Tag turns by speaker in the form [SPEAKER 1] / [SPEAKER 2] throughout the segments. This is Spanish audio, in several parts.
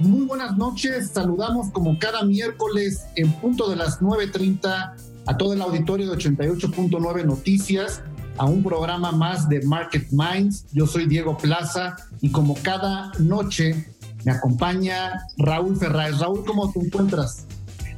[SPEAKER 1] Muy buenas noches, saludamos como cada miércoles en punto de las 9.30 a todo el auditorio de 88.9 Noticias, a un programa más de Market Minds. Yo soy Diego Plaza y como cada noche me acompaña Raúl Ferraz. Raúl, ¿cómo te encuentras?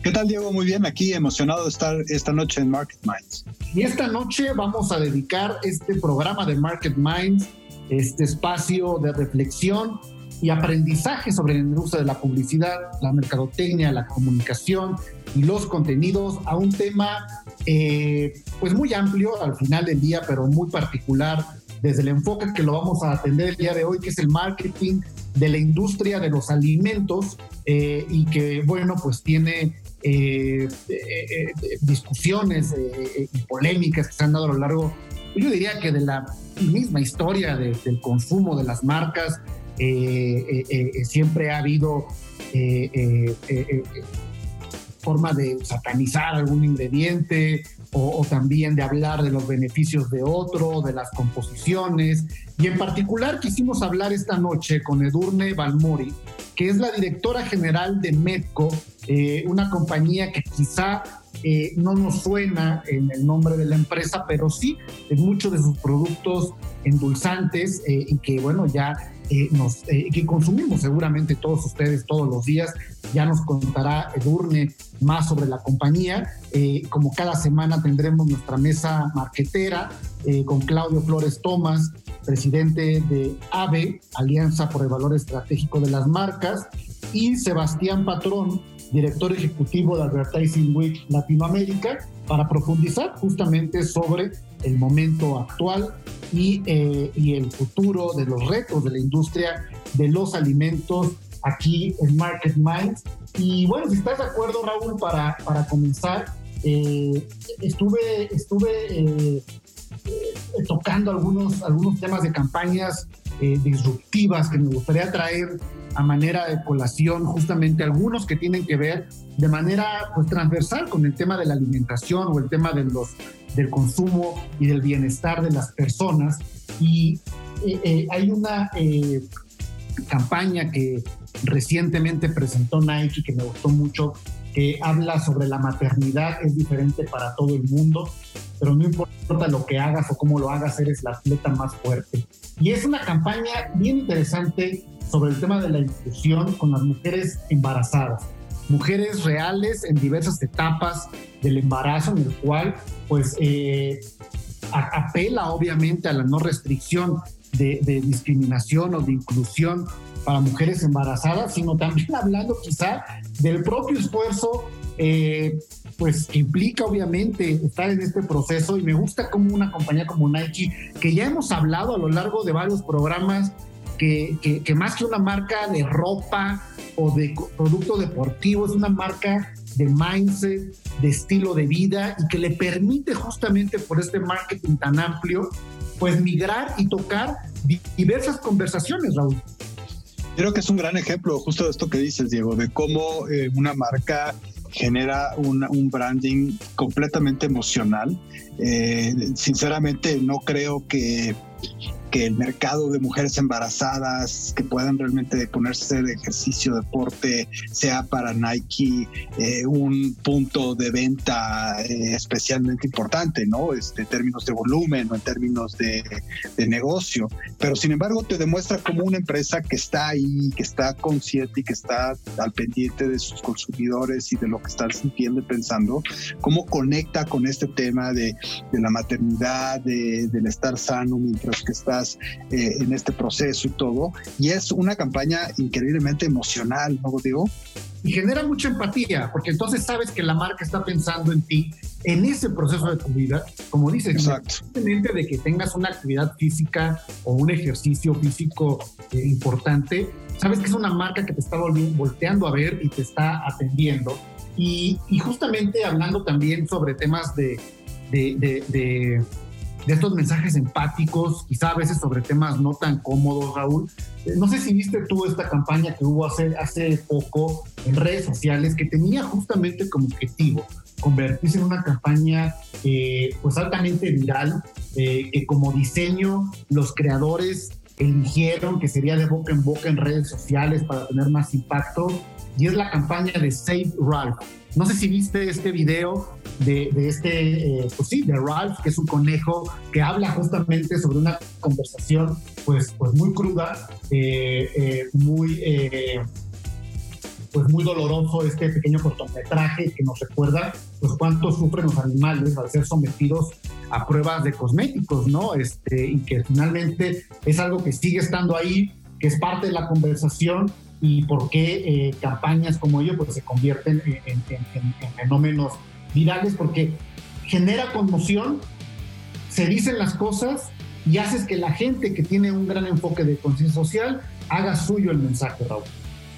[SPEAKER 2] ¿Qué tal, Diego? Muy bien, aquí emocionado de estar esta noche en Market Minds.
[SPEAKER 1] Y esta noche vamos a dedicar este programa de Market Minds, este espacio de reflexión y aprendizaje sobre la industria de la publicidad, la mercadotecnia, la comunicación y los contenidos a un tema eh, pues muy amplio al final del día, pero muy particular desde el enfoque que lo vamos a atender el día de hoy, que es el marketing de la industria de los alimentos eh, y que, bueno, pues tiene eh, discusiones y polémicas que se han dado a lo largo, yo diría que de la misma historia del consumo de las marcas, siempre ha habido forma de satanizar algún ingrediente o, también de hablar de los beneficios de otro, de las composiciones. Y en particular quisimos hablar esta noche con Edurne Balmori, que es la directora general de Medco, una compañía que quizá no nos suena en el nombre de la empresa, pero sí en muchos de sus productos endulzantes y que bueno, ya eh, nos, eh, que consumimos seguramente todos ustedes todos los días. Ya nos contará Edurne más sobre la compañía. Eh, como cada semana tendremos nuestra mesa marquetera con Claudio Flores Tomás, presidente de AVE, Alianza por el Valor Estratégico de las Marcas, y Sebastián Patrón, director ejecutivo de Advertising Week Latinoamérica, para profundizar justamente sobre el momento actual y, eh, y el futuro de los retos de la industria de los alimentos aquí en Market Minds. Y bueno, si estás de acuerdo, Raúl, para, para comenzar, eh, estuve, estuve eh, tocando algunos, algunos temas de campañas disruptivas que me gustaría traer a manera de colación, justamente algunos que tienen que ver de manera pues, transversal con el tema de la alimentación o el tema de los del consumo y del bienestar de las personas. Y eh, eh, hay una eh, campaña que recientemente presentó Nike que me gustó mucho, que habla sobre la maternidad, es diferente para todo el mundo, pero no importa lo que hagas o cómo lo hagas, eres la atleta más fuerte. Y es una campaña bien interesante sobre el tema de la inclusión con las mujeres embarazadas mujeres reales en diversas etapas del embarazo, en el cual pues eh, apela obviamente a la no restricción de, discriminación o de inclusión para mujeres embarazadas, sino también hablando quizá del propio esfuerzo eh, pues que implica obviamente estar en este proceso. Y me gusta como una compañía como Nike, que ya hemos hablado a lo largo de varios programas, que, que más que una marca de ropa o de producto deportivo, es una marca de mindset, de estilo de vida y que le permite justamente por este marketing tan amplio, pues migrar y tocar diversas conversaciones, Raúl.
[SPEAKER 2] Creo que es un gran ejemplo justo de esto que dices, Diego, de cómo eh, una marca genera un branding completamente emocional. Eh, sinceramente, no creo que que el mercado de mujeres embarazadas que puedan realmente ponerse de ejercicio, deporte, sea para Nike eh, un punto de venta eh, especialmente importante, ¿no? Este, en términos de volumen o en términos de, negocio. Pero sin embargo te demuestra como una empresa que está ahí, que está consciente y que está al pendiente de sus consumidores y de lo que están sintiendo y pensando, cómo conecta con este tema de, la maternidad, del estar sano mientras que está eh, en este proceso y todo. Y es una campaña increíblemente emocional, ¿no, digo?
[SPEAKER 1] Y genera mucha empatía, porque entonces sabes que la marca está pensando en ti en ese proceso de tu vida, como dices, independientemente de que tengas una actividad física o un ejercicio físico eh, importante, sabes que es una marca que te está volteando a ver y te está atendiendo. Y, justamente hablando también sobre temas de, de, de, estos mensajes empáticos, quizá a veces sobre temas no tan cómodos, Raúl. Eh, no sé si viste tú esta campaña que hubo hace, hace poco en redes sociales que tenía justamente como objetivo convertirse en una campaña eh, pues altamente viral, eh, que como diseño los creadores eligieron que sería de boca en boca en redes sociales para tener más impacto, y es la campaña de Save Ralph. No sé si viste este video de, este, eh, pues sí, de Ralph, que es un conejo que habla justamente sobre una conversación pues, pues muy cruda, muy pues muy doloroso este pequeño cortometraje que nos recuerda pues cuánto sufren los animales al ser sometidos a pruebas de cosméticos, ¿no? Este, y que finalmente es algo que sigue estando ahí, que es parte de la conversación y por qué eh, campañas como ello pues se convierten en, fenómenos virales porque genera conmoción, se dicen las cosas y haces que la gente que tiene un gran enfoque de conciencia social haga suyo el mensaje, Raúl.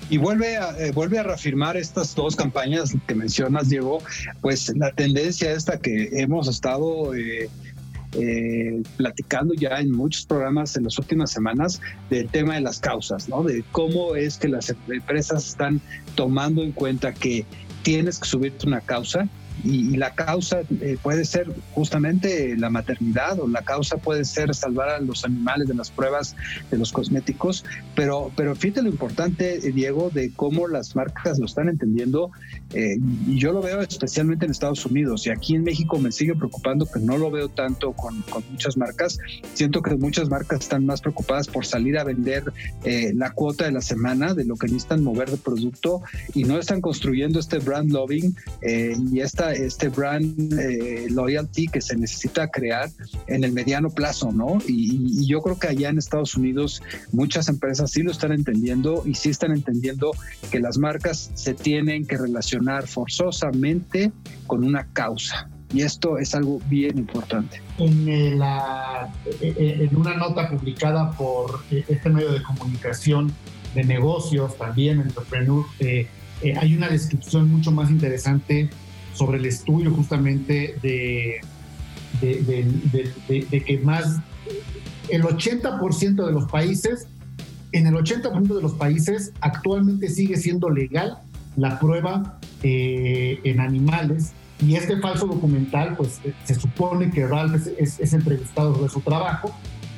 [SPEAKER 2] Y vuelve a, eh, vuelve a reafirmar estas dos campañas que mencionas, Diego, pues la tendencia esta que hemos estado eh, eh, platicando ya en muchos programas en las últimas semanas del tema de las causas, ¿no? De cómo es que las empresas están tomando en cuenta que tienes que subirte una causa y, la causa eh, puede ser justamente la maternidad o la causa puede ser salvar a los animales de las pruebas de los cosméticos, pero, pero fíjate lo importante, eh, Diego, de cómo las marcas lo están entendiendo eh, y yo lo veo especialmente en Estados Unidos y aquí en México me sigue preocupando que no lo veo tanto con, con muchas marcas. Siento que muchas marcas están más preocupadas por salir a vender la cuota de la semana de lo que necesitan mover de producto y no están construyendo este brand loving y esta este brand eh, loyalty que se necesita crear en el mediano plazo, ¿no? Y, yo creo que allá en Estados Unidos muchas empresas sí lo están entendiendo y sí están entendiendo que las marcas se tienen que relacionar forzosamente con una causa. Y esto es algo bien importante.
[SPEAKER 1] En, eh, la, eh, en una nota publicada por este medio de comunicación de negocios, también Entrepreneur, hay una descripción mucho más interesante sobre el estudio justamente de, de, que más el 80% de los países, en el 80% de los países actualmente sigue siendo legal la prueba eh, en animales. Y este falso documental, pues se supone que Ralph es, entrevistado sobre su trabajo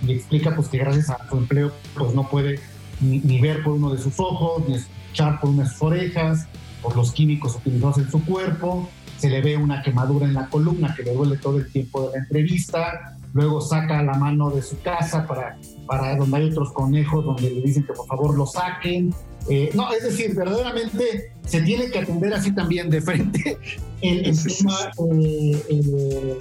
[SPEAKER 1] y explica pues que gracias a su empleo pues no puede ni, ni, ver por uno de sus ojos, ni escuchar por una de sus orejas, por los químicos utilizados en su cuerpo, se le ve una quemadura en la columna que le duele todo el tiempo de la entrevista, luego saca la mano de su casa para, para donde hay otros conejos donde le dicen que por favor lo saquen. Eh, no, es decir, verdaderamente se tiene que atender así también de frente el, tema eh, eh,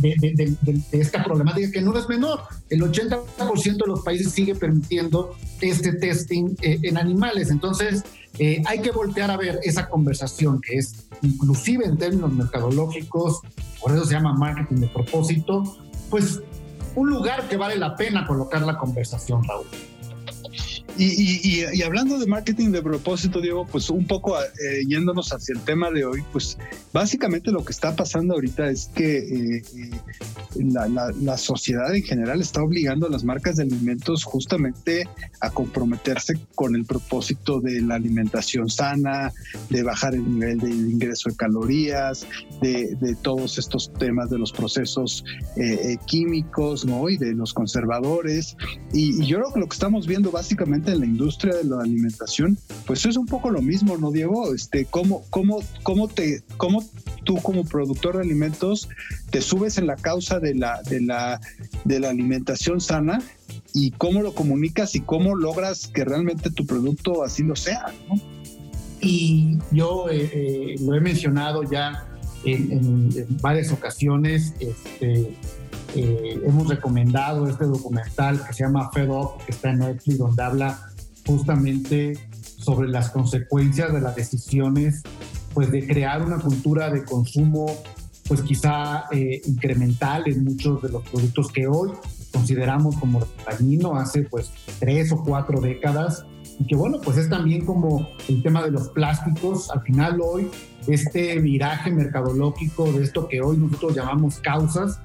[SPEAKER 1] de, esta problemática que no es menor. El 80% de los países sigue permitiendo este testing en animales. Entonces, eh, hay que voltear a ver esa conversación que es inclusive en términos mercadológicos, por eso se llama marketing de propósito, pues un lugar que vale la pena colocar la conversación, Raúl.
[SPEAKER 2] Y, hablando de marketing de propósito, Diego, pues un poco eh, yéndonos hacia el tema de hoy, pues básicamente lo que está pasando ahorita es que eh, eh, la, sociedad en general está obligando a las marcas de alimentos justamente a comprometerse con el propósito de la alimentación sana, de bajar el nivel de ingreso de calorías, de, todos estos temas de los procesos químicos, ¿no? Y de los conservadores. Y, y yo creo que lo que estamos viendo básicamente en la industria de la alimentación, pues es un poco lo mismo, ¿no, Diego? Este, ¿cómo, cómo, cómo, te, cómo tú como productor de alimentos te subes en la causa de la, de la, de la alimentación sana y cómo lo comunicas y cómo logras que realmente tu producto así lo sea, ¿no?
[SPEAKER 1] Y yo eh, eh, lo he mencionado ya en, varias ocasiones, este, eh, hemos recomendado este documental que se llama Fed Up, que está en Netflix, donde habla justamente sobre las consecuencias de las decisiones, pues de crear una cultura de consumo, pues quizá eh, incremental en muchos de los productos que hoy consideramos como dañino hace pues tres o cuatro décadas, y que bueno, pues es también como el tema de los plásticos. Al final hoy, este viraje mercadológico de esto que hoy nosotros llamamos causas,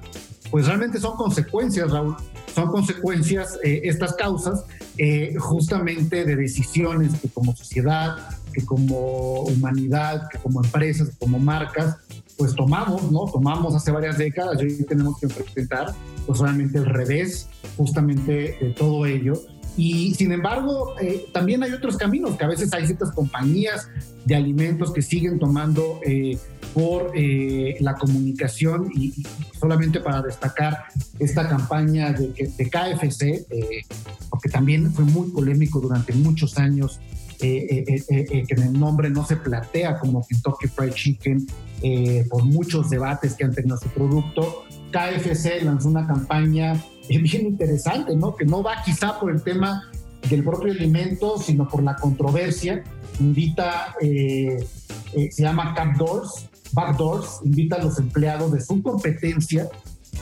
[SPEAKER 1] pues realmente son consecuencias, Raúl, son consecuencias eh, estas causas eh, justamente de decisiones que como sociedad, que como humanidad, que como empresas, como marcas, pues tomamos, ¿no? Tomamos hace varias décadas y hoy tenemos que enfrentar pues realmente el revés justamente de todo ello. Y sin embargo, eh, también hay otros caminos, que a veces hay ciertas compañías de alimentos que siguen tomando eh, por eh, la comunicación y, solamente para destacar esta campaña de, de KFC, porque también fue muy polémico durante muchos años que en el nombre no se plantea como Kentucky Fried Chicken por muchos debates que han tenido su producto. KFC lanzó una campaña bien interesante, ¿no? Que no va quizá por el tema del propio alimento, sino por la controversia. Invita, eh, eh, se llama Cap Doors, Backdoors, invita a los empleados de su competencia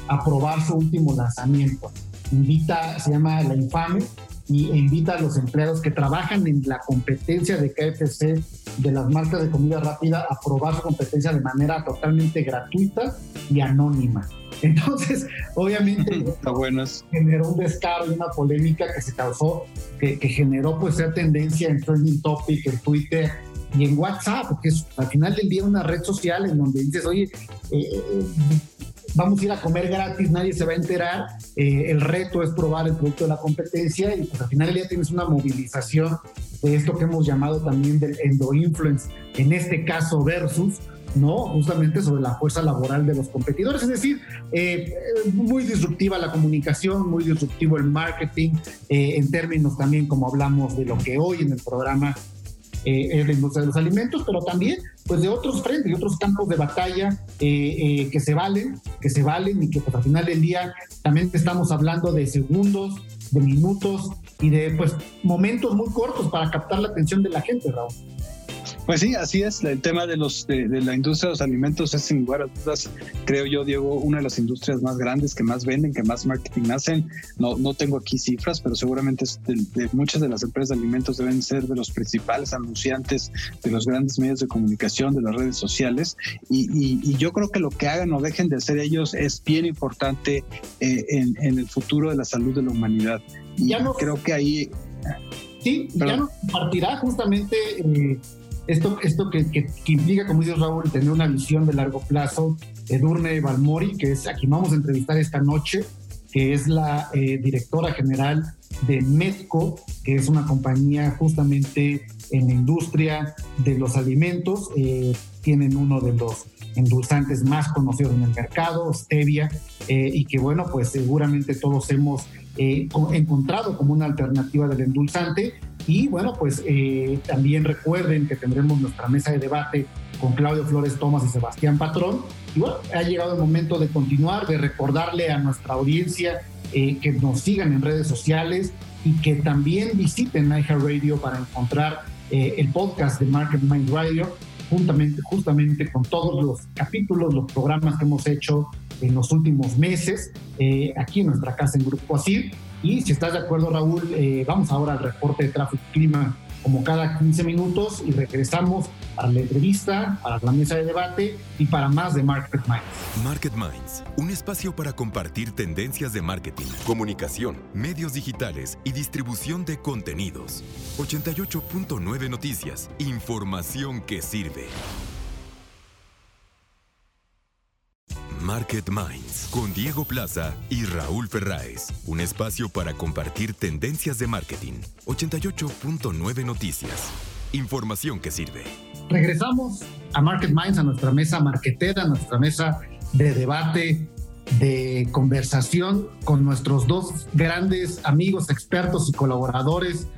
[SPEAKER 1] a probar su último lanzamiento. Invita, se llama La Infame, y invita a los empleados que trabajan en la competencia de KFC de las marcas de comida rápida a probar su competencia de manera totalmente gratuita y anónima. Entonces, obviamente, generó un descaro y una polémica que se causó, que, generó pues ser tendencia en Trending Topic, en Twitter y en WhatsApp, porque es al final del día una red social en donde dices, oye, eh, eh, vamos a ir a comer gratis, nadie se va a enterar, eh, el reto es probar el producto de la competencia y pues al final del tienes una movilización de esto que hemos llamado también del endo-influence, en este caso versus, ¿no? Justamente sobre la fuerza laboral de los competidores. Es decir, eh, muy disruptiva la comunicación, muy disruptivo el marketing, eh, en términos también como hablamos de lo que hoy en el programa eh, es la industria de los alimentos, pero también pues de otros frentes, de otros campos de batalla que se valen, que se valen y que pues, al final del día también estamos hablando de segundos, de minutos y de pues momentos muy cortos para captar la atención de la gente, Raúl.
[SPEAKER 2] Pues sí, así es. El tema de los de, la industria de los alimentos es sin lugar a dudas, creo yo, Diego, una de las industrias más grandes que más venden, que más marketing hacen. No, no tengo aquí cifras, pero seguramente de, muchas de las empresas de alimentos deben ser de los principales anunciantes de los grandes medios de comunicación, de las redes sociales. Y, yo creo que lo que hagan o dejen de hacer ellos es bien importante eh, en, el futuro de la salud de la humanidad. Y ya no, creo que ahí.
[SPEAKER 1] Sí, ya nos partirá justamente. Eh, esto, esto que, que, implica, como dice Raúl, tener una visión de largo plazo. Edurne Balmori, que es a quien vamos a entrevistar esta noche, que es la eh, directora general de Medco, que es una compañía justamente en la industria de los alimentos. Eh, tienen uno de los endulzantes más conocidos en el mercado, Stevia, eh, y que bueno, pues seguramente todos hemos encontrado como una alternativa del endulzante y bueno, pues eh, también recuerden que tendremos nuestra mesa de debate con Claudio Flores Tomás y Sebastián Patrón. Y bueno, ha llegado el momento de continuar, de recordarle a nuestra audiencia eh, que nos sigan en redes sociales y que también visiten Radio para encontrar eh, el podcast de Market Mind Radio, juntamente, justamente con todos los capítulos, los programas que hemos hecho en los últimos meses, aquí en nuestra casa en Grupo Asir. Y si estás de acuerdo, Raúl, eh, vamos ahora al reporte de tráfico clima como cada 15 minutos y regresamos para la entrevista, para la mesa de debate y para más de Market Minds.
[SPEAKER 3] Market Minds, un espacio para compartir tendencias de marketing, comunicación, medios digitales y distribución de contenidos. 88.9 Noticias, información que sirve. Market Minds con Diego Plaza y Raúl Ferráez. Un espacio para compartir tendencias de marketing. 88.9 Noticias. Información que sirve.
[SPEAKER 1] Regresamos a Market Minds, a nuestra mesa marketera, a nuestra mesa de debate, de conversación con nuestros dos grandes amigos, expertos y colaboradores.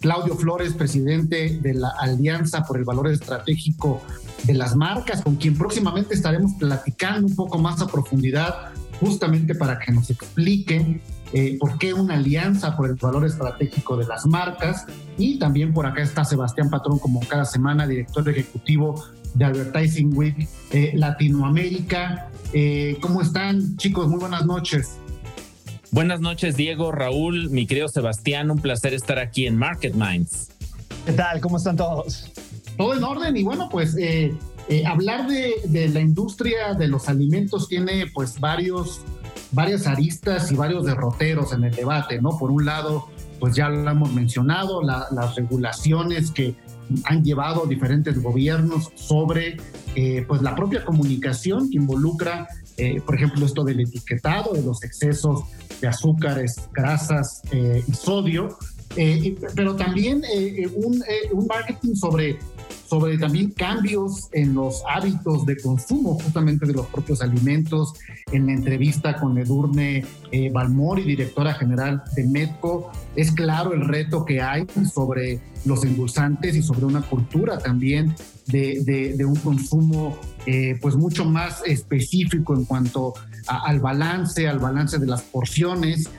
[SPEAKER 1] Claudio Flores, presidente de la Alianza por el Valor Estratégico de las marcas, con quien próximamente estaremos platicando un poco más a profundidad, justamente para que nos expliquen eh, por qué una alianza por el valor estratégico de las marcas. Y también por acá está Sebastián Patrón, como cada semana, director ejecutivo de Advertising Week eh, Latinoamérica. Eh, ¿Cómo están, chicos? Muy buenas noches.
[SPEAKER 4] Buenas noches, Diego, Raúl, mi querido Sebastián. Un placer estar aquí en Market Minds. ¿Qué tal? ¿Cómo están todos?
[SPEAKER 1] Todo en orden y bueno, pues eh, eh, hablar de, la industria de los alimentos tiene pues varios, varias aristas y varios derroteros en el debate, ¿no? Por un lado, pues ya lo hemos mencionado, las regulaciones que han llevado diferentes gobiernos sobre eh, pues la propia comunicación que involucra, por ejemplo, esto del etiquetado, de los excesos de azúcares, grasas y sodio, pero también un, marketing sobre, sobre también cambios en los hábitos de consumo justamente de los propios alimentos. En la entrevista con Edurne Balmori, directora general de Medco, es claro el reto que hay sobre los endulzantes y sobre una cultura también de, de, un consumo pues mucho más específico en cuanto al balance, al balance de las porciones.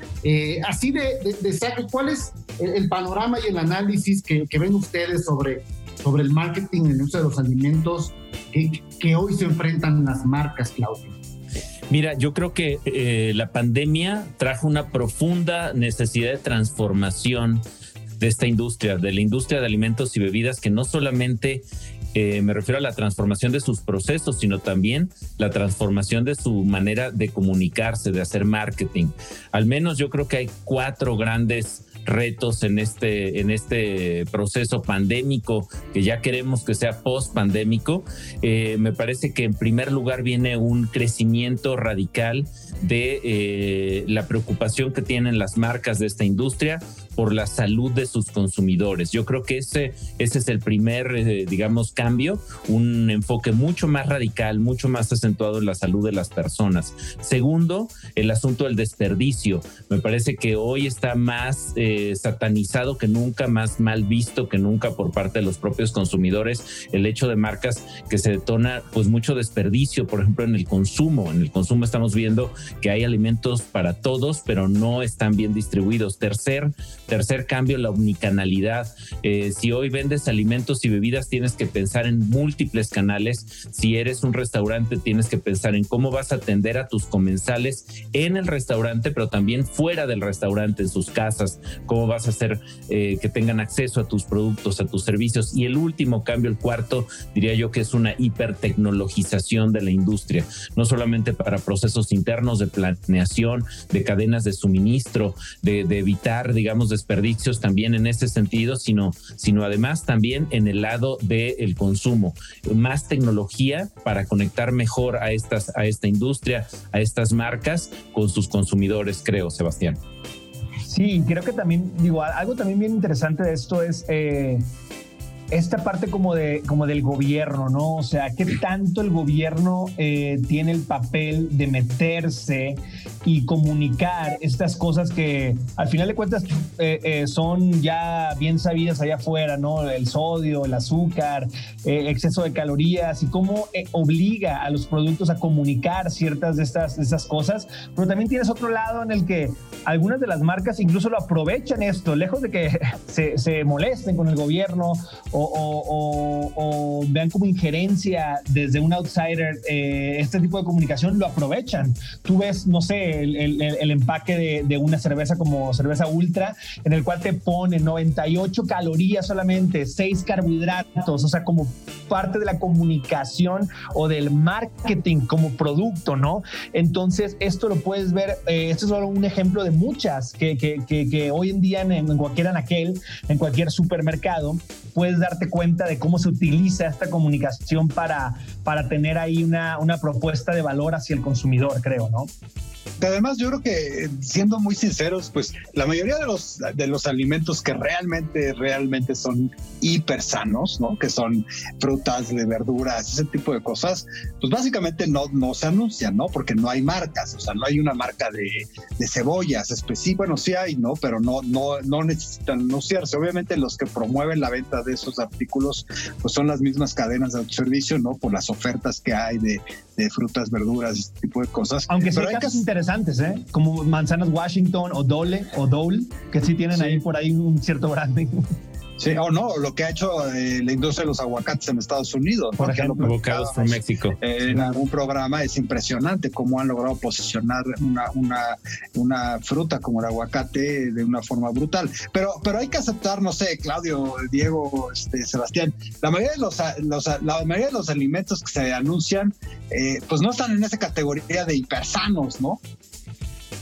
[SPEAKER 1] así de, de, saque, ¿cuál es el, panorama y el análisis que, ven ustedes sobre, sobre el marketing en el uso de los alimentos que, que hoy se enfrentan las marcas, Claudio?
[SPEAKER 5] Mira, yo creo que eh, la pandemia trajo una profunda necesidad de transformación de esta industria, de la industria de alimentos y bebidas, que no solamente eh, me refiero a la transformación de sus procesos, sino también la transformación de su manera de comunicarse, de hacer marketing. Al menos yo creo que hay cuatro grandes retos en este, en este proceso pandémico, que ya queremos que sea post pandémico, eh, me parece que en primer lugar viene un crecimiento radical de eh, la preocupación que tienen las marcas de esta industria por la salud de sus consumidores. Yo creo que ese, ese es el primer, eh, digamos, cambio, un enfoque mucho más radical, mucho más acentuado en la salud de las personas. Segundo, el asunto del desperdicio. Me parece que hoy está más eh, satanizado que nunca, más mal visto que nunca por parte de los propios consumidores, el hecho de marcas que se detona pues mucho desperdicio, por ejemplo, en el consumo. En el consumo estamos viendo que hay alimentos para todos, pero no están bien distribuidos. Tercer, Tercer cambio, la omnicanalidad. Eh, si hoy vendes alimentos y bebidas, tienes que pensar en múltiples canales. Si eres un restaurante, tienes que pensar en cómo vas a atender a tus comensales en el restaurante, pero también fuera del restaurante, en sus casas. Cómo vas a hacer eh, que tengan acceso a tus productos, a tus servicios. Y el último cambio, el cuarto, diría yo que es una hipertecnologización de la industria. No solamente para procesos internos de planeación, de cadenas de suministro, de, de evitar, digamos, desperdicios también en ese sentido, sino, sino además también en el lado del consumo. Más tecnología para conectar mejor a, estas, a esta industria, a estas marcas con sus consumidores, creo, Sebastián.
[SPEAKER 4] Sí, creo que también, digo, algo también bien interesante de esto es... Eh, esta parte como, de, como del gobierno, ¿no? O sea, ¿qué tanto el gobierno eh, tiene el papel de meterse y comunicar estas cosas que al final de cuentas eh, eh, son ya bien sabidas allá afuera, ¿no? El sodio, el azúcar, exceso de calorías y cómo obliga a los productos a comunicar ciertas de estas, de estas cosas. Pero también tienes otro lado en el que algunas de las marcas incluso lo aprovechan esto, lejos de que se, se molesten con el gobierno o, vean como injerencia desde un outsider eh, este tipo de comunicación, lo aprovechan. Tú ves, no sé, el, empaque de, una cerveza como cerveza ultra, en el cual te pone 98 calorías solamente, 6 carbohidratos, o sea, como parte de la comunicación o del marketing como producto, ¿no? Entonces, esto lo puedes ver, eh, esto es solo un ejemplo de muchas que, que, hoy en día en, en cualquier anaquel, en cualquier supermercado, puedes darte cuenta de cómo se utiliza esta comunicación para, para tener ahí una, una propuesta de valor hacia el consumidor, creo, ¿no?
[SPEAKER 2] Además, yo creo que siendo muy sinceros, pues la mayoría de los, de los alimentos que realmente, realmente son hiper sanos, ¿no? Que son frutas, de verduras, ese tipo de cosas, pues básicamente no, no se anuncian, ¿no? Porque no hay marcas, o sea, no hay una marca de, de cebollas específica, bueno, sí hay, ¿no? Pero no, no, no necesitan anunciarse. Obviamente los que promueven la venta de esos artículos, pues son las mismas cadenas de autoservicio, ¿no? Por las ofertas que hay de, de frutas, verduras, este tipo de cosas.
[SPEAKER 4] Aunque sea hay casos interesantes, ¿eh? Como manzanas Washington o Dole o Dole, que sí tienen ahí por ahí un cierto branding.
[SPEAKER 2] Sí, o no, lo que ha hecho eh, la industria de los aguacates en Estados Unidos.
[SPEAKER 5] Por ejemplo, from México.
[SPEAKER 2] en algún programa es impresionante cómo han logrado posicionar una, una, una fruta como el aguacate de una forma brutal. Pero, pero hay que aceptar, no sé, Claudio, Diego, este, Sebastián, la mayoría de los, la mayoría de los alimentos que se anuncian, eh, pues no están en esa categoría de hipersanos, ¿no?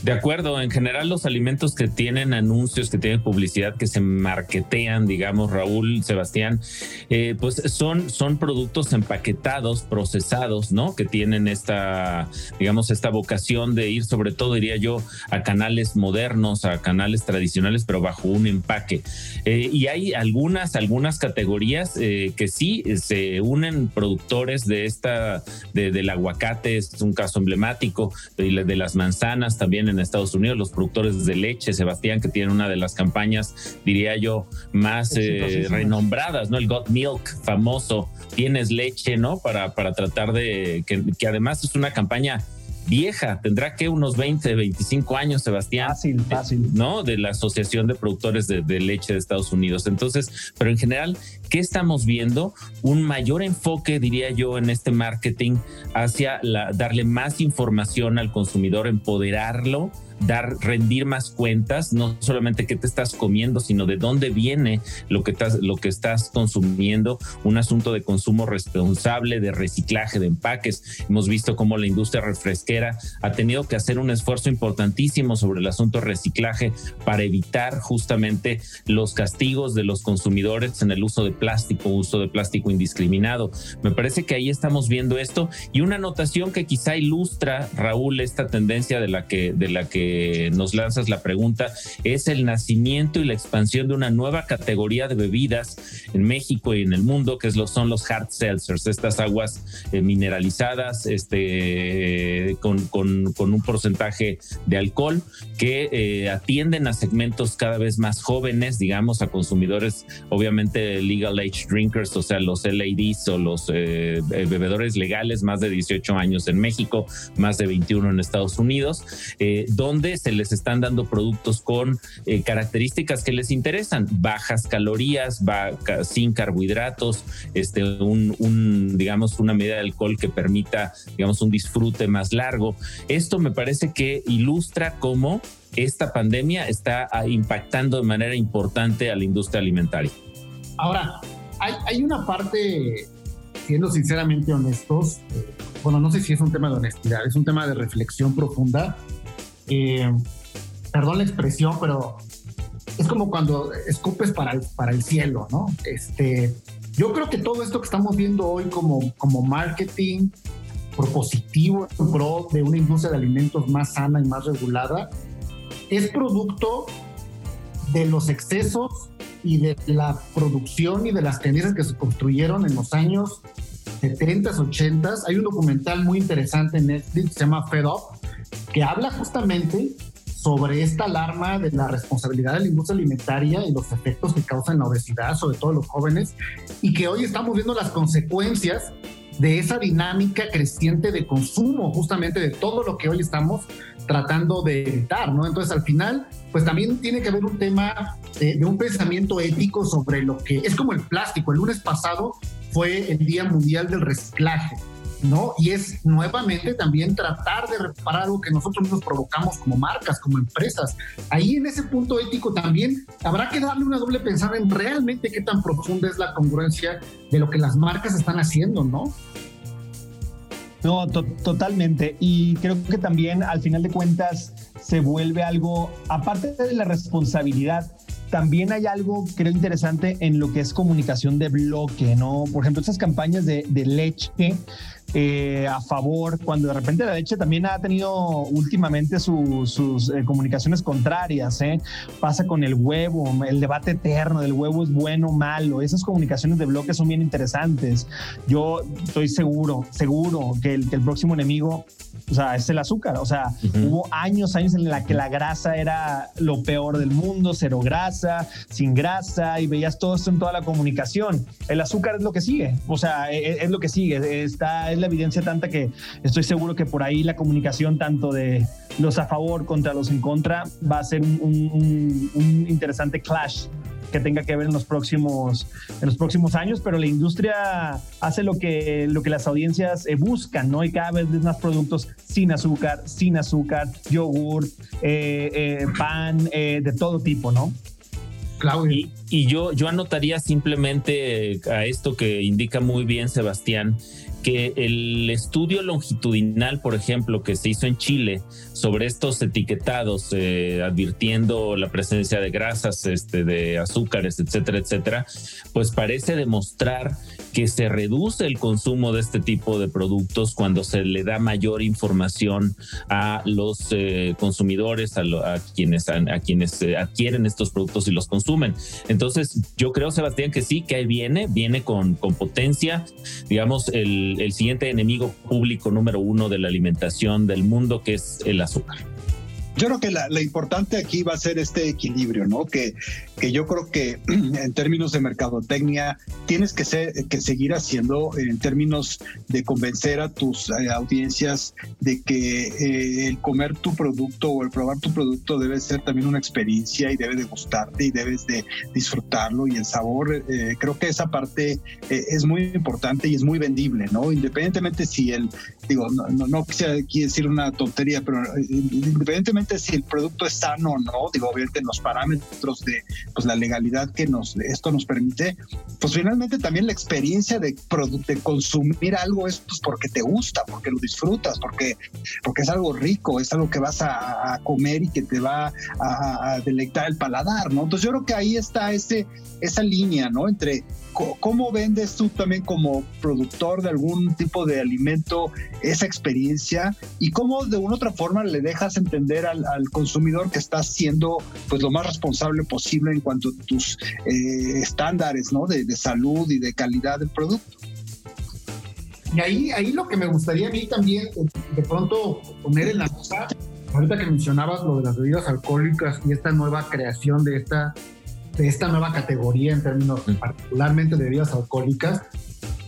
[SPEAKER 5] De acuerdo, en general los alimentos que tienen anuncios, que tienen publicidad, que se marketean, digamos, Raúl, Sebastián, eh, pues son, son productos empaquetados, procesados, ¿no? Que tienen esta, digamos, esta vocación de ir sobre todo, diría yo, a canales modernos, a canales tradicionales, pero bajo un empaque. Eh, y hay algunas, algunas categorías eh, que sí se unen productores de esta, del aguacate, es un caso emblemático, de, de las manzanas también Estados Unidos, los productores de leche, Sebastián, que tienen una de las campañas, diría yo, más eh, renombradas, ¿no? El Got Milk famoso, tienes leche, ¿no? Para, para tratar de, que, que además es una campaña vieja, tendrá que unos 20, 25 años, Sebastián.
[SPEAKER 4] Fácil, fácil.
[SPEAKER 5] ¿No? De la Asociación de Productores de, Leche de Estados Unidos. Entonces, pero en general, ¿qué estamos viendo? Un mayor enfoque, diría yo, en este marketing hacia la, darle más información al consumidor, empoderarlo dar, rendir más cuentas, no solamente qué te estás comiendo, sino de dónde viene lo que estás, lo que estás consumiendo, un asunto de consumo responsable, de reciclaje de empaques. Hemos visto cómo la industria refresquera ha tenido que hacer un esfuerzo importantísimo sobre el asunto de reciclaje para evitar justamente los castigos de los consumidores en el uso de plástico, uso de plástico indiscriminado. Me parece que ahí estamos viendo esto y una anotación que quizá ilustra, Raúl, esta tendencia de la que, de la que nos lanzas la pregunta es el nacimiento y la expansión de una nueva categoría de bebidas en México y en el mundo, que es lo, son los hard seltzers, estas aguas eh, mineralizadas este, con, con, con, un porcentaje de alcohol que eh, atienden a segmentos cada vez más jóvenes, digamos, a consumidores, obviamente legal age drinkers, o sea, los LADs o los eh, bebedores legales, más de 18 años en México, más de 21 en Estados Unidos, donde donde se les están dando productos con eh, características que les interesan, bajas calorías, sin carbohidratos, este, un, digamos, una medida de alcohol que permita, digamos, un disfrute más largo. Esto me parece que ilustra cómo esta pandemia está ah, impactando de manera importante a la industria alimentaria.
[SPEAKER 1] Ahora, hay, una parte, siendo sinceramente honestos, eh, bueno, no sé si es un tema de honestidad, es un tema de reflexión profunda eh, perdón la expresión, pero es como cuando escupes para el, para el cielo, ¿no? Este, yo creo que todo esto que estamos viendo hoy como, como marketing propositivo, pro de una industria de alimentos más sana y más regulada, es producto de los excesos y de la producción y de las tendencias que se construyeron en los años 70, 80. Hay un documental muy interesante en Netflix, se llama Fed Up, que habla justamente sobre esta alarma de la responsabilidad de la industria alimentaria y los efectos que causan la obesidad, sobre todo los jóvenes, y que hoy estamos viendo las consecuencias de esa dinámica creciente de consumo, justamente de todo lo que hoy estamos tratando de evitar, ¿no? Entonces, al final, pues también tiene que haber un tema de, de, un pensamiento ético sobre lo que es como el plástico. El lunes pasado fue el Día Mundial del Reciclaje. ¿no? Y es nuevamente también tratar de reparar algo que nosotros nos provocamos como marcas, como empresas. Ahí en ese punto ético también habrá que darle una doble pensada en realmente qué tan profunda es la congruencia de lo que las marcas están haciendo, ¿no?
[SPEAKER 4] No, totalmente. Y creo que también al final de cuentas se vuelve algo, aparte de la responsabilidad, también hay algo, creo, interesante en lo que es comunicación de bloque, ¿no? Por ejemplo, esas campañas de, de leche eh, a favor, cuando de repente la leche también ha tenido últimamente sus eh, comunicaciones contrarias. ¿eh? Pasa con el huevo, el debate eterno del huevo es bueno o malo. Esas comunicaciones de bloque son bien interesantes. Yo estoy seguro, seguro que el, que el próximo enemigo o sea, es el azúcar. O sea, hubo años, años en la que la grasa era lo peor del mundo, cero grasa, sin grasa, y veías todo esto en toda la comunicación. El azúcar es lo que sigue, o sea, e, e, es, lo que sigue. Está, es la evidencia tanta que estoy seguro que por ahí la comunicación tanto de los a favor contra los en contra va a ser un, un interesante clash que tenga que ver en los próximos, en los próximos años, pero la industria hace lo que, lo que las audiencias eh, buscan, ¿no? Y cada vez más productos sin azúcar, sin azúcar, yogur, eh, eh, pan, de todo tipo, ¿no?
[SPEAKER 5] Y, y, yo, yo anotaría simplemente a esto que indica muy bien Sebastián, que el estudio longitudinal, por ejemplo, que se hizo en Chile sobre estos etiquetados, eh, advirtiendo la presencia de grasas, este, de azúcares, etcétera, etcétera, pues parece demostrar que se reduce el consumo de este tipo de productos cuando se le da mayor información a los eh, consumidores, a, quienes, a, quienes eh, adquieren estos productos y los consumen. Entonces, yo creo, Sebastián, que sí, que ahí viene, viene con, con potencia, digamos, el el, siguiente enemigo público número uno de la alimentación del mundo, que es el azúcar.
[SPEAKER 2] Yo creo que la, importante aquí va a ser este equilibrio, ¿no? Que, que yo creo que en términos de mercadotecnia tienes que, ser, que seguir haciendo en términos de convencer a tus eh, audiencias de que eh, el comer tu producto o el probar tu producto debe ser también una experiencia y debe de gustarte y debes de disfrutarlo y el sabor. Eh, creo que esa parte es muy importante y es muy vendible, ¿no? Independientemente si el, digo, no, no, no decir una tontería, pero independientemente si el producto es sano o no, digo, obviamente en los parámetros de pues, la legalidad que nos, esto nos permite, pues finalmente también la experiencia de, de consumir algo es pues, porque te gusta, porque lo disfrutas, porque, porque es algo rico, es algo que vas a, comer y que te va a, a, el paladar, ¿no? Entonces yo creo que ahí está ese, esa línea, ¿no? Entre cómo vendes tú también como productor de algún tipo de alimento esa experiencia y cómo de una u otra forma le dejas entender al, consumidor que estás siendo pues lo más responsable posible en cuanto a tus eh, estándares ¿no? de, salud y de calidad del producto.
[SPEAKER 1] Y ahí, ahí lo que me gustaría a mí también de pronto poner en la mesa, ahorita que mencionabas lo de las bebidas alcohólicas y esta nueva creación de esta de esta nueva categoría en términos particularmente de bebidas alcohólicas.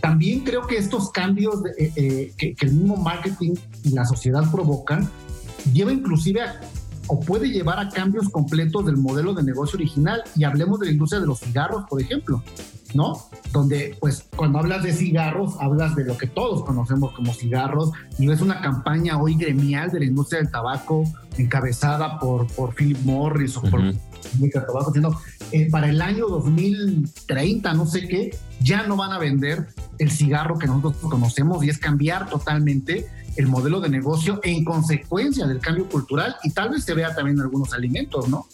[SPEAKER 1] También creo que estos cambios eh, eh, que, el mismo marketing y la sociedad provocan lleva inclusive o puede llevar a cambios completos del modelo de negocio original. Y hablemos de la industria de los cigarros, por ejemplo, ¿no? Donde, pues, cuando hablas de cigarros, hablas de lo que todos conocemos como cigarros, y ves una campaña hoy gremial de la industria del tabaco encabezada por, por Philip Morris o por Diciendo, eh, para el año 2030, no sé qué, ya no van a vender el cigarro que nosotros conocemos y es cambiar totalmente el modelo de negocio en consecuencia del cambio cultural y tal vez se vea también en algunos alimentos, ¿no?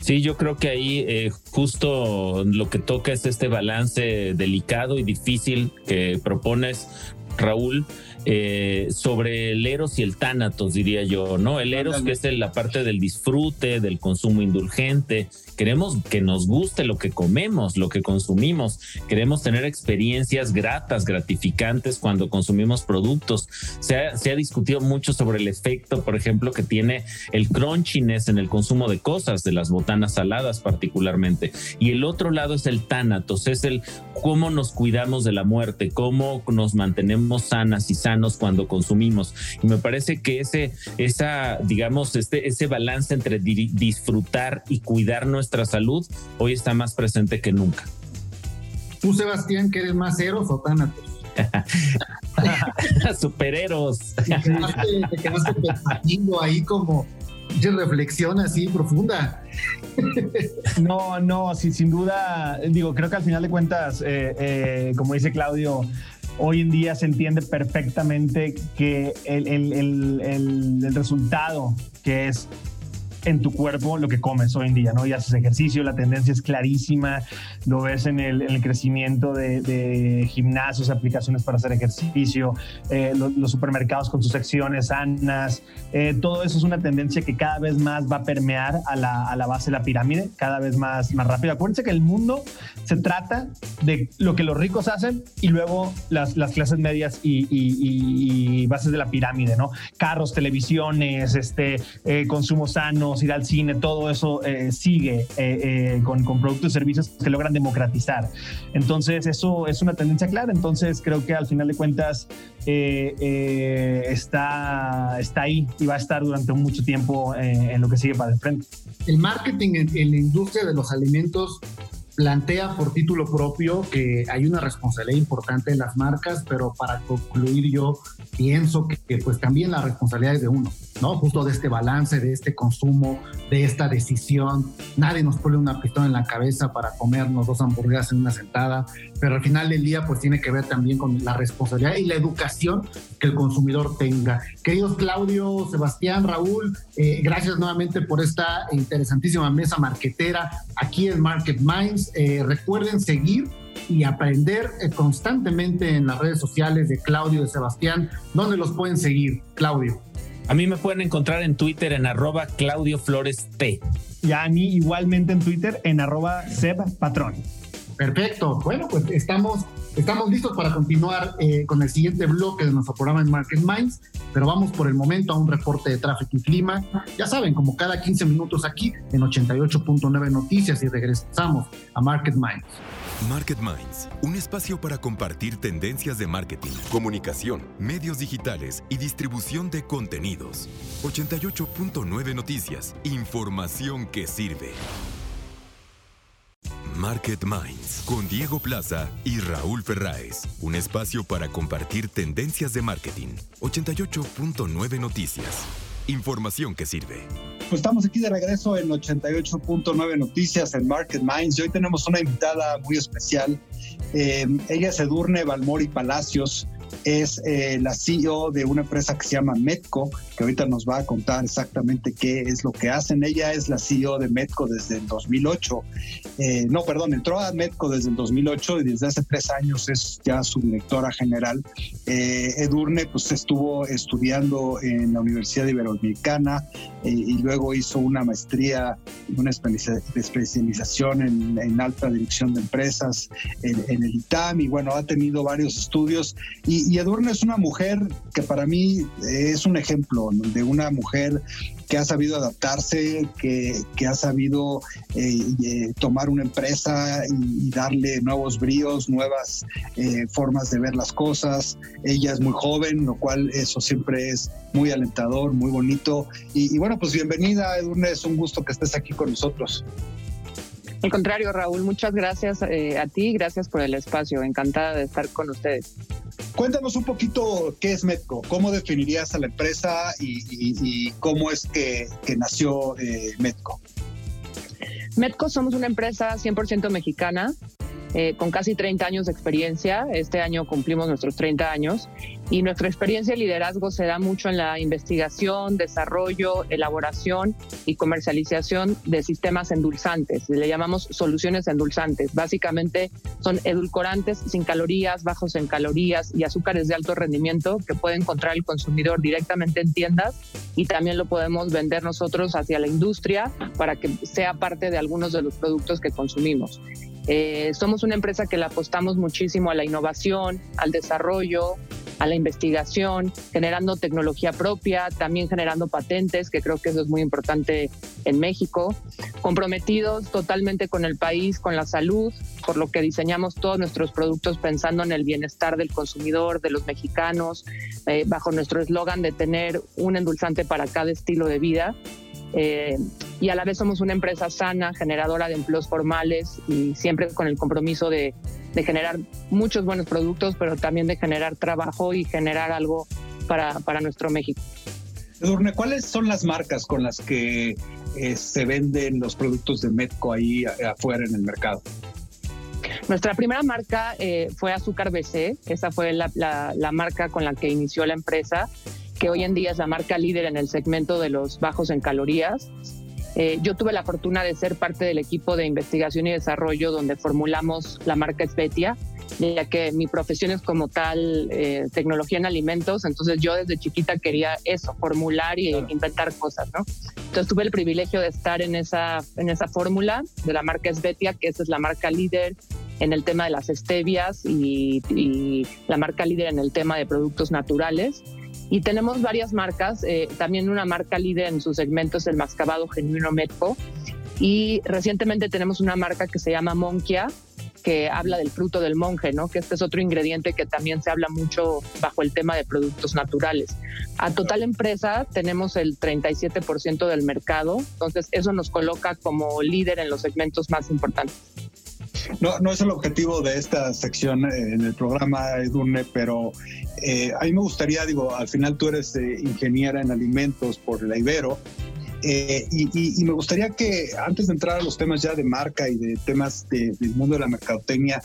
[SPEAKER 5] Sí, yo creo que ahí eh, justo lo que toca es este balance delicado y difícil que propones, Raúl, eh, sobre el Eros y el Tánatos, diría yo, ¿no? El Eros, que es la parte del disfrute, del consumo indulgente. Queremos que nos guste lo que comemos, lo que consumimos. Queremos tener experiencias gratas, gratificantes cuando consumimos productos. Se ha, se ha discutido mucho sobre el efecto, por ejemplo, que tiene el crunchiness en el consumo de cosas, de las botanas saladas particularmente. Y el otro lado es el Tánatos, es el cómo nos cuidamos de la muerte, cómo nos mantenemos sanas y sanas cuando consumimos. Y me parece que ese, esa, digamos, este, ese balance entre disfrutar y cuidar nuestra salud hoy está más presente que nunca.
[SPEAKER 1] Tú, Sebastián, que eres más eros o tánatos.
[SPEAKER 5] Supereros.
[SPEAKER 1] Te quedaste, te quedaste pensando ahí como reflexión así profunda.
[SPEAKER 4] No, no, sí, sin duda, digo, creo que al final de cuentas, eh, eh, como dice Claudio, hoy en día se entiende perfectamente que el, el, el, el resultado que es en tu cuerpo lo que comes hoy en día, ¿no? Y haces ejercicio, la tendencia es clarísima, lo ves en el, crecimiento de, gimnasios, aplicaciones para hacer ejercicio, eh, los supermercados con sus secciones sanas, eh, todo eso es una tendencia que cada vez más va a permear a la, base de la pirámide, cada vez más, más rápido. Acuérdense que el mundo se trata de lo que los ricos hacen y luego las, clases medias y, bases de la pirámide, ¿no? Carros, televisiones, este, eh, consumo sano, teléfonos, ir al cine, todo eso eh, sigue eh, con, con, productos y servicios que logran democratizar. Entonces, eso es una tendencia clara. Entonces, creo que al final de cuentas está, está ahí y va a estar durante mucho tiempo en lo que sigue para el frente.
[SPEAKER 1] El marketing en la industria de los alimentos plantea por título propio que hay una responsabilidad importante de las marcas, pero para concluir yo pienso que, pues también la responsabilidad es de uno, ¿no? Justo de este balance, de este consumo, de esta decisión. Nadie nos pone una pistola en la cabeza para comernos dos hamburguesas en una sentada, pero al final del día pues tiene que ver también con la responsabilidad y la educación que el consumidor tenga. Queridos Claudio, Sebastián, Raúl, eh, gracias nuevamente por esta interesantísima mesa marquetera aquí en Market Minds. Eh, recuerden seguir y aprender eh, constantemente en las redes sociales de Claudio y de Sebastián. ¿Dónde los pueden seguir, Claudio?
[SPEAKER 5] A mí me pueden encontrar en Twitter en arroba Claudio Flores T.
[SPEAKER 4] Y a mí igualmente en Twitter en arroba Seb Patrón.
[SPEAKER 1] Perfecto. Bueno, pues estamos, estamos listos para continuar eh, con el siguiente bloque de nuestro programa en Market Minds, pero vamos por el momento a un reporte de tráfico y clima. Ya saben, como cada 15 minutos aquí en 88.9 Noticias y regresamos a Market Minds.
[SPEAKER 3] Market Minds, un espacio para compartir tendencias de marketing, comunicación, medios digitales y distribución de contenidos. 88.9 Noticias, información que sirve. Market Minds con Diego Plaza y Raúl Ferráez. Un espacio para compartir tendencias de marketing. 88.9 Noticias. Información que sirve.
[SPEAKER 2] Pues estamos aquí de regreso en 88.9 Noticias en Market Minds y hoy tenemos una invitada muy especial. Eh, ella es Edurne Balmori Palacios es eh, la CEO de una empresa que se llama Metco, que ahorita nos va a contar exactamente qué es lo que hacen. Ella es la CEO de Metco desde el 2008. Eh, no, perdón, entró a Metco desde el 2008 y desde hace tres años es ya su directora general. Eh, Edurne pues estuvo estudiando en la Universidad Iberoamericana y luego hizo una maestría, una especialización en, en alta dirección de empresas en, en, el ITAM y bueno, ha tenido varios estudios y, y Edurne es una mujer que para mí es un ejemplo de una mujer que ha sabido adaptarse, que, que ha sabido eh, eh, tomar una empresa y, darle nuevos bríos, nuevas eh, formas de ver las cosas. Ella es muy joven, lo cual eso siempre es muy alentador, muy bonito. Y, y bueno, pues bienvenida, Edurne, es un gusto que estés aquí con nosotros.
[SPEAKER 6] Al contrario, Raúl, muchas gracias a ti, gracias por el espacio, encantada de estar con ustedes.
[SPEAKER 2] Cuéntanos un poquito qué es Metco, cómo definirías a la empresa y, cómo es que, nació eh, Metco.
[SPEAKER 6] Metco somos una empresa 100% mexicana eh, con casi 30 años de experiencia. Este año cumplimos nuestros 30 años y nuestra experiencia de liderazgo se da mucho en la investigación, desarrollo, elaboración y comercialización de sistemas endulzantes. Le llamamos soluciones endulzantes. Básicamente son edulcorantes sin calorías, bajos en calorías y azúcares de alto rendimiento que puede encontrar el consumidor directamente en tiendas y también lo podemos vender nosotros hacia la industria para que sea parte de algunos de los productos que consumimos. Eh, somos una empresa que le apostamos muchísimo a la innovación, al desarrollo, a la investigación, generando tecnología propia, también generando patentes, que creo que eso es muy importante en México, comprometidos totalmente con el país, con la salud, por lo que diseñamos todos nuestros productos pensando en el bienestar del consumidor, de los mexicanos, eh, bajo nuestro eslogan de tener un endulzante para cada estilo de vida. Eh, y a la vez somos una empresa sana, generadora de empleos formales y siempre con el compromiso de, generar muchos buenos productos, pero también de generar trabajo y generar algo para, para nuestro México.
[SPEAKER 2] Edurne, ¿cuáles son las marcas con las que eh, se venden los productos de Medco ahí afuera en el mercado?
[SPEAKER 6] Nuestra primera marca eh, fue Azúcar BC, esa fue la, la, marca con la que inició la empresa, que hoy en día es la marca líder en el segmento de los bajos en calorías. Eh, yo tuve la fortuna de ser parte del equipo de investigación y desarrollo donde formulamos la marca Espetia, ya que mi profesión es como tal eh, tecnología en alimentos, entonces yo desde chiquita quería eso, formular y inventar cosas, ¿no? Entonces tuve el privilegio de estar en esa, en esa fórmula de la marca Esbetia, que esa es la marca líder en el tema de las stevias y, y la marca líder en el tema de productos naturales. Y tenemos varias marcas, eh, también una marca líder en su segmento es el mascabado genuino Metco. Y recientemente tenemos una marca que se llama Monkia, que habla del fruto del monje, ¿no? Que este es otro ingrediente que también se habla mucho bajo el tema de productos naturales. A total empresa tenemos el 37% del mercado, entonces eso nos coloca como líder en los segmentos más importantes.
[SPEAKER 2] No, no es el objetivo de esta sección eh, en el programa Edune, pero eh, a mí me gustaría, digo, al final tú eres eh, ingeniera en alimentos por la Ibero, y, me gustaría que antes de entrar a los temas ya de marca y de temas del mundo de la mercadotecnia,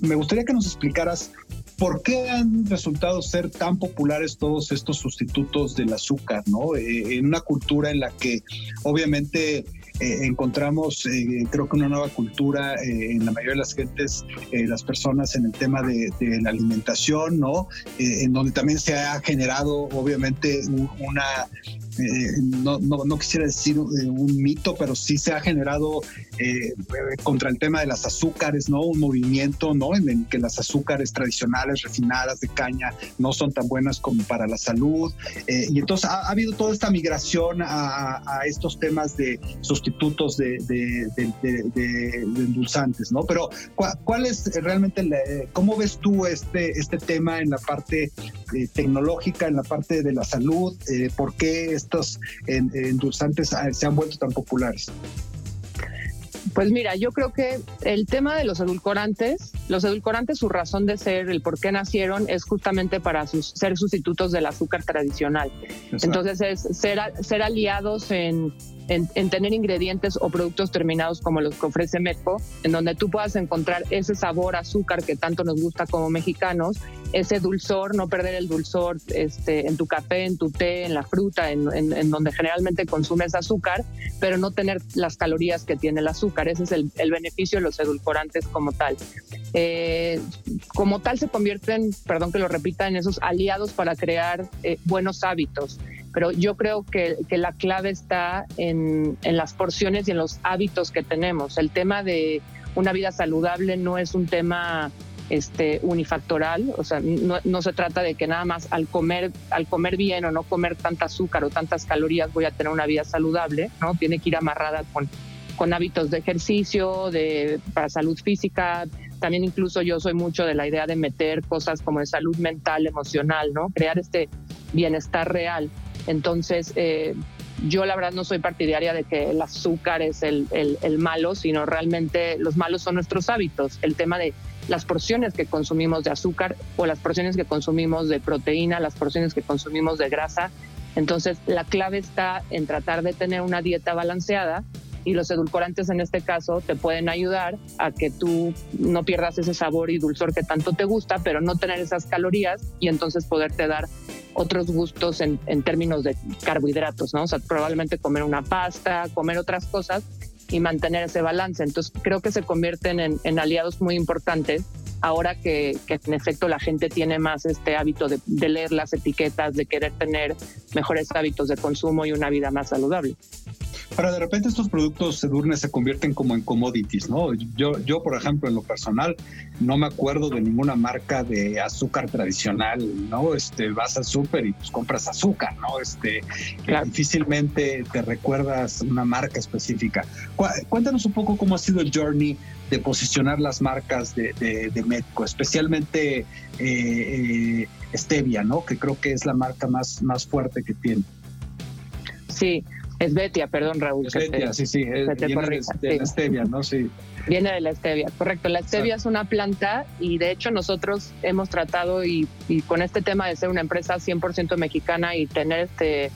[SPEAKER 2] me gustaría que nos explicaras por qué han resultado ser tan populares todos estos sustitutos del azúcar, ¿no? en una cultura en la que obviamente eh, encontramos, eh, creo que una nueva cultura eh, en la mayoría de las gentes, las personas en el tema de, la alimentación, ¿no? en donde también se ha generado, obviamente, una eh, no, no, no, quisiera decir eh, un mito, pero sí se ha generado eh, contra el tema de las azúcares, ¿no? Un movimiento, ¿no? En el que las azúcares tradicionales, refinadas de caña, no son tan buenas como para la salud. y entonces ha, habido toda esta migración a, estos temas de sustitutos de, endulzantes, ¿no? Pero ¿cuál, es realmente, cómo ves tú este, este tema en la parte tecnológica, en la parte de la salud? ¿Por qué estos endulzantes ah, se han vuelto tan populares?
[SPEAKER 6] Pues mira, yo creo que el tema de los edulcorantes, los edulcorantes, su razón de ser, el por qué nacieron, es justamente para ser sustitutos del azúcar tradicional. Entonces es ser, ser aliados en en, tener ingredientes o productos terminados como los que ofrece Metco, en donde tú puedas encontrar ese sabor azúcar que tanto nos gusta como mexicanos, ese dulzor, no perder el dulzor este, en tu café, en tu té, en la fruta, en, donde generalmente consumes azúcar, pero no tener las calorías que tiene el azúcar. Ese es el, beneficio de los edulcorantes como tal. Eh, como tal se convierten, perdón que lo repita, en esos aliados para crear eh, buenos hábitos pero yo creo que, la clave está en, las porciones y en los hábitos que tenemos. El tema de una vida saludable no es un tema este, unifactoral, o sea, no, se trata de que nada más al comer, al comer bien o no comer tanta azúcar o tantas calorías voy a tener una vida saludable, ¿no? Tiene que ir amarrada con, con hábitos de ejercicio, de, para salud física. También incluso yo soy mucho de la idea de meter cosas como de salud mental, emocional, ¿no? Crear este bienestar real. Entonces, eh, yo la verdad no soy partidaria de que el azúcar es el, malo, sino realmente los malos son nuestros hábitos. El tema de las porciones que consumimos de azúcar o las porciones que consumimos de proteína, las porciones que consumimos de grasa. Entonces, la clave está en tratar de tener una dieta balanceada y los edulcorantes en este caso te pueden ayudar a que tú no pierdas ese sabor y dulzor que tanto te gusta, pero no tener esas calorías y entonces poderte dar otros gustos en, términos de carbohidratos, ¿no? O sea, probablemente comer una pasta, comer otras cosas y mantener ese balance. Entonces, creo que se convierten en, aliados muy importantes ahora que, en efecto la gente tiene más este hábito de leer las etiquetas, de querer tener mejores hábitos de consumo y una vida más saludable.
[SPEAKER 2] Pero de repente estos productos Edurne se convierten como en commodities, ¿no? Yo, yo, por ejemplo, en lo personal, no me acuerdo de ninguna marca de azúcar tradicional, ¿no? Este, vas al súper y pues compras azúcar, ¿no? Este, difícilmente te recuerdas una marca específica. Cuéntanos un poco cómo ha sido el journey de posicionar las marcas de, de, Medco, especialmente eh, eh, Stevia, ¿no? Que creo que es la marca más, más fuerte que tiene.
[SPEAKER 6] Sí, es Betia, perdón, Raúl.
[SPEAKER 2] Betia, sí, sí, viene de, la stevia, ¿no? Sí.
[SPEAKER 6] Viene de la stevia, correcto. La stevia es una planta y de hecho nosotros hemos tratado y, con este tema de ser una empresa 100% mexicana y tener este,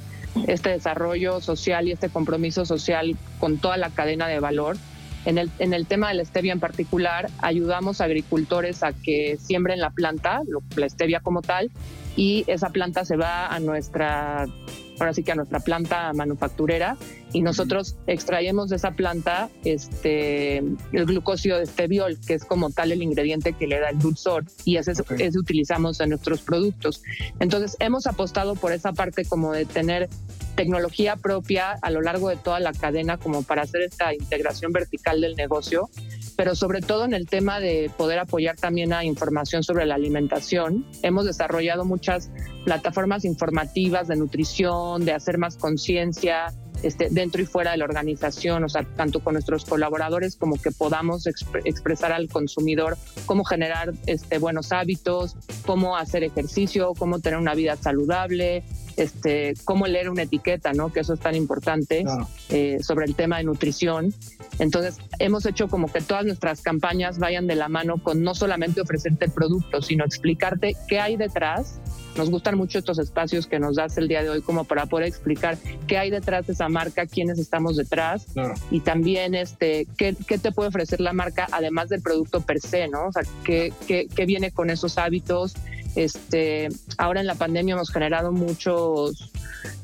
[SPEAKER 6] este desarrollo social y este compromiso social con toda la cadena de valor. En el, en el tema de la stevia en particular, ayudamos a agricultores a que siembren la planta, la stevia como tal, y esa planta se va a nuestra ahora sí que a nuestra planta manufacturera y nosotros extraemos de esa planta este, el glucósido de esteviol, que es como tal el ingrediente que le da el dulzor y ese, ese utilizamos en nuestros productos. Entonces hemos apostado por esa parte como de tener tecnología propia a lo largo de toda la cadena como para hacer esta integración vertical del negocio, pero sobre todo en el tema de poder apoyar también a información sobre la alimentación. Hemos desarrollado muchas plataformas informativas de nutrición, de hacer más conciencia, este, dentro y fuera de la organización, o sea, tanto con nuestros colaboradores como que podamos expresar al consumidor cómo generar este, buenos hábitos, cómo hacer ejercicio, cómo tener una vida saludable, este, cómo leer una etiqueta, ¿no? Que eso es tan importante eh, sobre el tema de nutrición. Entonces, hemos hecho como que todas nuestras campañas vayan de la mano con no solamente ofrecerte el producto, sino explicarte qué hay detrás. Nos gustan mucho estos espacios que nos das el día de hoy como para poder explicar qué hay detrás de esa marca, quiénes estamos detrás y también este, qué, qué, te puede ofrecer la marca además del producto per se, ¿no? O sea, qué, qué, qué viene con esos hábitos, este, ahora en la pandemia hemos generado muchos,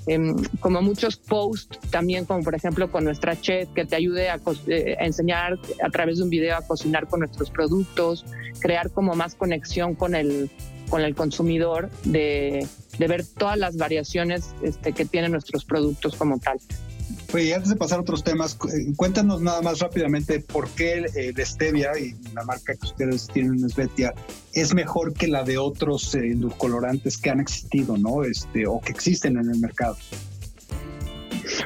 [SPEAKER 6] em, como muchos posts también, como por ejemplo con nuestra chef que te ayude a, eh, a, enseñar a través de un video a cocinar con nuestros productos, crear como más conexión con el, con el consumidor de, de ver todas las variaciones este, que tienen nuestros productos como tal.
[SPEAKER 2] Oye, antes de pasar a otros temas, eh, cuéntanos nada más rápidamente por qué eh, Stevia y la marca que ustedes tienen, Svetia, es mejor que la de otros eh, colorantes que han existido, ¿no? Este, o que existen en el mercado.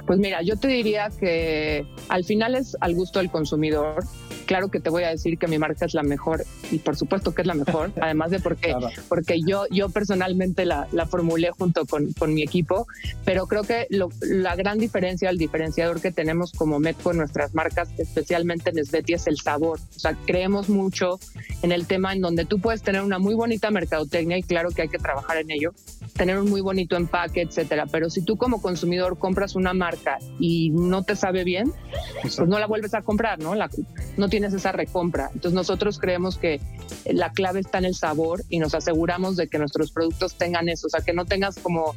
[SPEAKER 6] Pues mira, yo te diría que al final es al gusto del consumidor claro que te voy a decir que mi marca es la mejor y por supuesto que es la mejor, además de porque, porque yo, yo personalmente la, la formulé junto con, con, mi equipo, pero creo que la gran diferencia, el diferenciador que tenemos como Metco en nuestras marcas, especialmente en Sveti, es el sabor. O sea, creemos mucho en el tema en donde tú puedes tener una muy bonita mercadotecnia y claro que hay que trabajar en ello, tener un muy bonito empaque, etcétera, pero si tú como consumidor compras una marca y no te sabe bien, pues no la vuelves a comprar, ¿no? La, no tienes esa recompra. Entonces nosotros creemos que la clave está en el sabor y nos aseguramos de que nuestros productos tengan eso, o sea, que no tengas como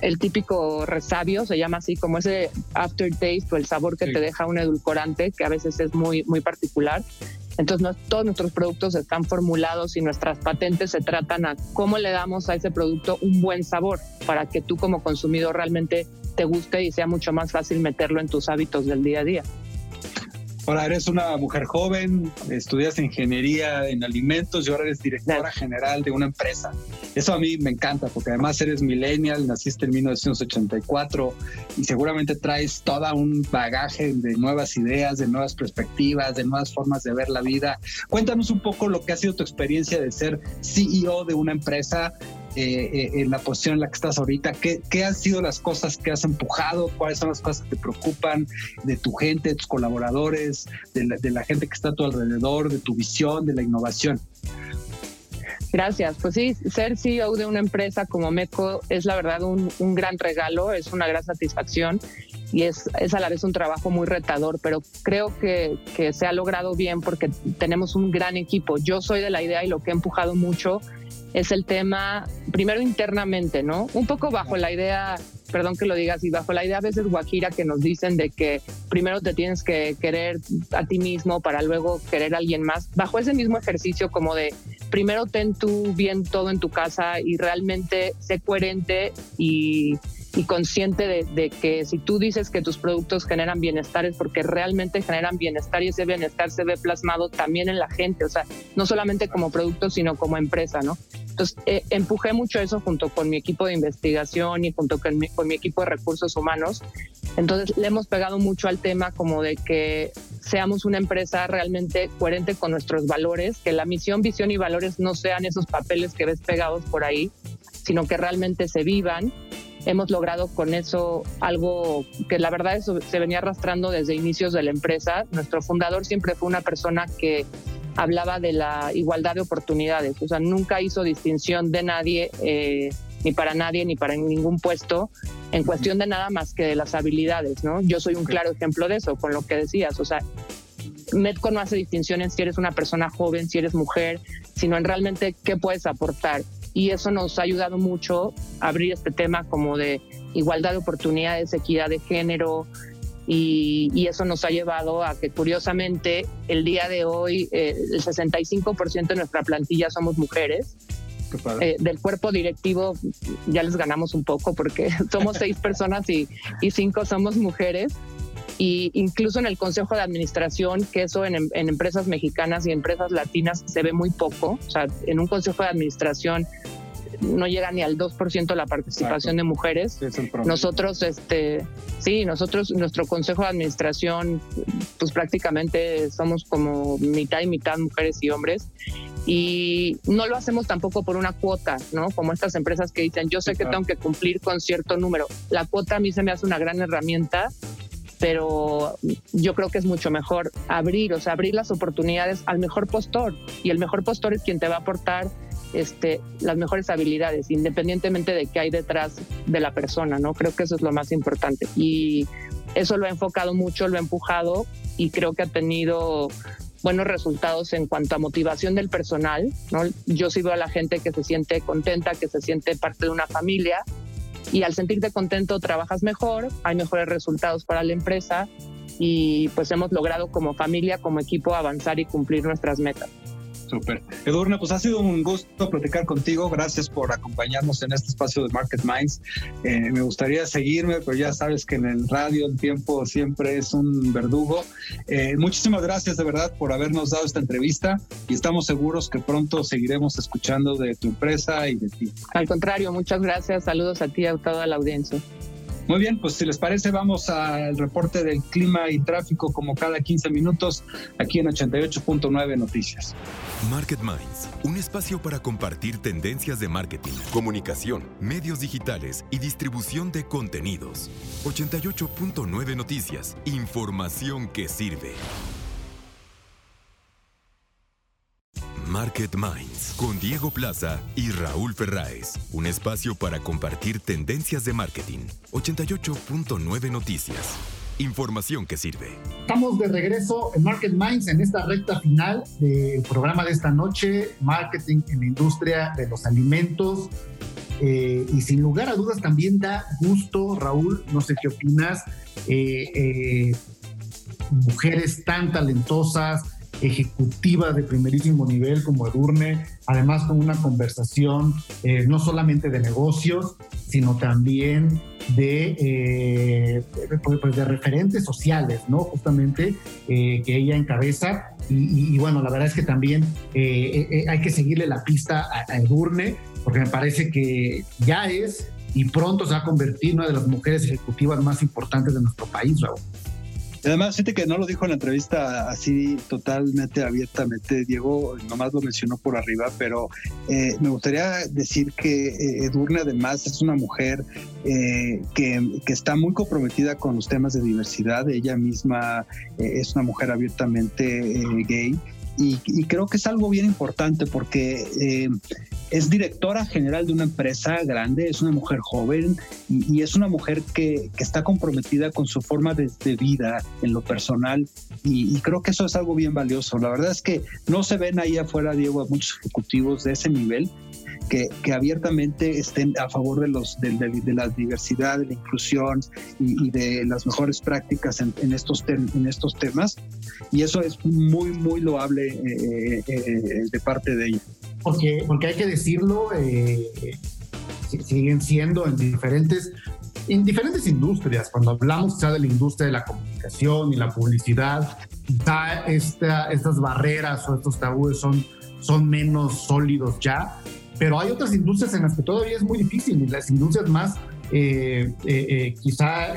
[SPEAKER 6] el típico resabio, se llama así, como ese aftertaste o el sabor que te deja un edulcorante, que a veces es muy, muy particular. Entonces, todos nuestros productos están formulados y nuestras patentes se tratan a cómo le damos a ese producto un buen sabor para que tú como consumidor realmente te guste y sea mucho más fácil meterlo en tus hábitos del día a día.
[SPEAKER 2] Ahora eres una mujer joven, estudias ingeniería en alimentos y ahora eres directora general de una empresa. Eso a mí me encanta porque además eres millennial, naciste en 1984 y seguramente traes todo un bagaje de nuevas ideas, de nuevas perspectivas, de nuevas formas de ver la vida. Cuéntanos un poco lo que ha sido tu experiencia de ser CEO de una empresa eh, eh, en la posición en la que estás ahorita? ¿Qué, ¿Qué, han sido las cosas que has empujado? ¿Cuáles son las cosas que te preocupan de tu gente, de tus colaboradores, de la, gente que está a tu alrededor, de tu visión, de la innovación?
[SPEAKER 6] Gracias. Pues sí, ser CEO de una empresa como MECO es la verdad un, gran regalo, es una gran satisfacción y es, es, a la vez un trabajo muy retador, pero creo que, se ha logrado bien porque tenemos un gran equipo. Yo soy de la idea y lo que he empujado mucho es el tema, primero internamente, ¿no? Un poco bajo la idea, perdón que lo diga así, bajo la idea a veces guajira que nos dicen de que primero te tienes que querer a ti mismo para luego querer a alguien más, bajo ese mismo ejercicio como de primero ten tú bien todo en tu casa y realmente sé coherente y y consciente de, que si tú dices que tus productos generan bienestar es porque realmente generan bienestar y ese bienestar se ve plasmado también en la gente, o sea, no solamente como producto, sino como empresa, ¿no? Entonces, eh, empujé mucho eso junto con mi equipo de investigación y junto con mi, con mi equipo de recursos humanos. Entonces, le hemos pegado mucho al tema como de que seamos una empresa realmente coherente con nuestros valores, que la misión, visión y valores no sean esos papeles que ves pegados por ahí, sino que realmente se vivan hemos logrado con eso algo que la verdad eso se venía arrastrando desde inicios de la empresa. Nuestro fundador siempre fue una persona que hablaba de la igualdad de oportunidades, o sea, nunca hizo distinción de nadie, eh, ni para nadie, ni para ningún puesto, en cuestión de nada más que de las habilidades, ¿no? Yo soy un claro ejemplo de eso, con lo que decías, o sea, Medco no hace distinción en si eres una persona joven, si eres mujer, sino en realmente qué puedes aportar y eso nos ha ayudado mucho a abrir este tema como de igualdad de oportunidades, equidad de género, y, eso nos ha llevado a que curiosamente el día de hoy eh, el 65% de nuestra plantilla somos mujeres. Eh, del cuerpo directivo ya les ganamos un poco porque somos seis personas y, y, cinco somos mujeres. Y incluso en el consejo de administración, que eso en, en empresas mexicanas y empresas latinas se ve muy poco. O sea, en un consejo de administración no llega ni al 2% la participación de mujeres. nosotros, este, sí, nosotros, nuestro consejo de administración, pues prácticamente somos como mitad y mitad mujeres y hombres. Y no lo hacemos tampoco por una cuota, ¿no? Como estas empresas que dicen, yo sé que tengo que cumplir con cierto número. La cuota a mí se me hace una gran herramienta pero yo creo que es mucho mejor abrir, o sea, abrir las oportunidades al mejor postor y el mejor postor es quien te va a aportar este, las mejores habilidades, independientemente de qué hay detrás de la persona, ¿no? Creo que eso es lo más importante. Y eso lo ha enfocado mucho, lo ha empujado y creo que ha tenido buenos resultados en cuanto a motivación del personal. Yo sí veo a la gente que se siente contenta, que se siente parte de una familia y al sentirte contento trabajas mejor, hay mejores resultados para la empresa y pues hemos logrado como familia, como equipo avanzar y cumplir nuestras metas.
[SPEAKER 2] Súper. Edurne, pues ha sido un gusto platicar contigo. Gracias por acompañarnos en este espacio de Market Minds. Eh, me gustaría seguirme, pero ya sabes que en el radio el tiempo siempre es un verdugo. Eh, muchísimas gracias de verdad por habernos dado esta entrevista y estamos seguros que pronto seguiremos escuchando de tu empresa y de ti.
[SPEAKER 6] Al contrario, muchas gracias. Saludos a ti y a toda la audiencia.
[SPEAKER 2] Muy bien, pues si les parece, vamos al reporte del clima y tráfico como cada 15 minutos aquí en 88.9 Noticias.
[SPEAKER 3] Market Minds, un espacio para compartir tendencias de marketing, comunicación, medios digitales y distribución de contenidos. 88.9 Noticias, información que sirve. Market Minds con Diego Plaza y Raúl Ferráez. Un espacio para compartir tendencias de marketing. 88.9 Noticias. Información que sirve.
[SPEAKER 1] Estamos de regreso en Market Minds en esta recta final del programa de esta noche, Marketing en la industria de los alimentos. Eh, y sin lugar a dudas también da gusto, Raúl, no sé qué opinas, eh, eh, mujeres tan talentosas, ejecutiva de primerísimo nivel como Edurne, además con una conversación eh, no solamente de negocios, sino también de, eh, pues, pues referentes sociales, ¿no? Justamente eh, que ella encabeza. Y, bueno, la verdad es que también hay que seguirle la pista a, a Edurne, porque me parece que ya es y pronto se va a convertir en una de las mujeres ejecutivas más importantes de nuestro país, Raúl.
[SPEAKER 2] Además, fíjate que no lo dijo en la entrevista así totalmente abiertamente, Diego, nomás lo mencionó por arriba, pero eh, me gustaría decir que eh, Edurne además es una mujer eh, que, que, está muy comprometida con los temas de diversidad, ella misma es una mujer abiertamente gay y, creo que es algo bien importante porque eh, es directora general de una empresa grande, es una mujer joven y, es una mujer que, que, está comprometida con su forma de, vida en lo personal y, creo que eso es algo bien valioso. La verdad es que no se ven ahí afuera, Diego, a muchos ejecutivos de ese nivel que, que, abiertamente estén a favor de, los, de, de, la diversidad, de la inclusión y, de las mejores prácticas en, en estos, en estos temas. Y eso es muy, muy loable eh, eh, de parte de ella.
[SPEAKER 1] Porque, porque hay que decirlo, eh, siguen siendo en diferentes en diferentes industrias, cuando hablamos ya de la industria de la comunicación y la publicidad, da esta, estas barreras o estos tabúes son, son menos sólidos ya, pero hay otras industrias en las que todavía es muy difícil y las industrias más quizá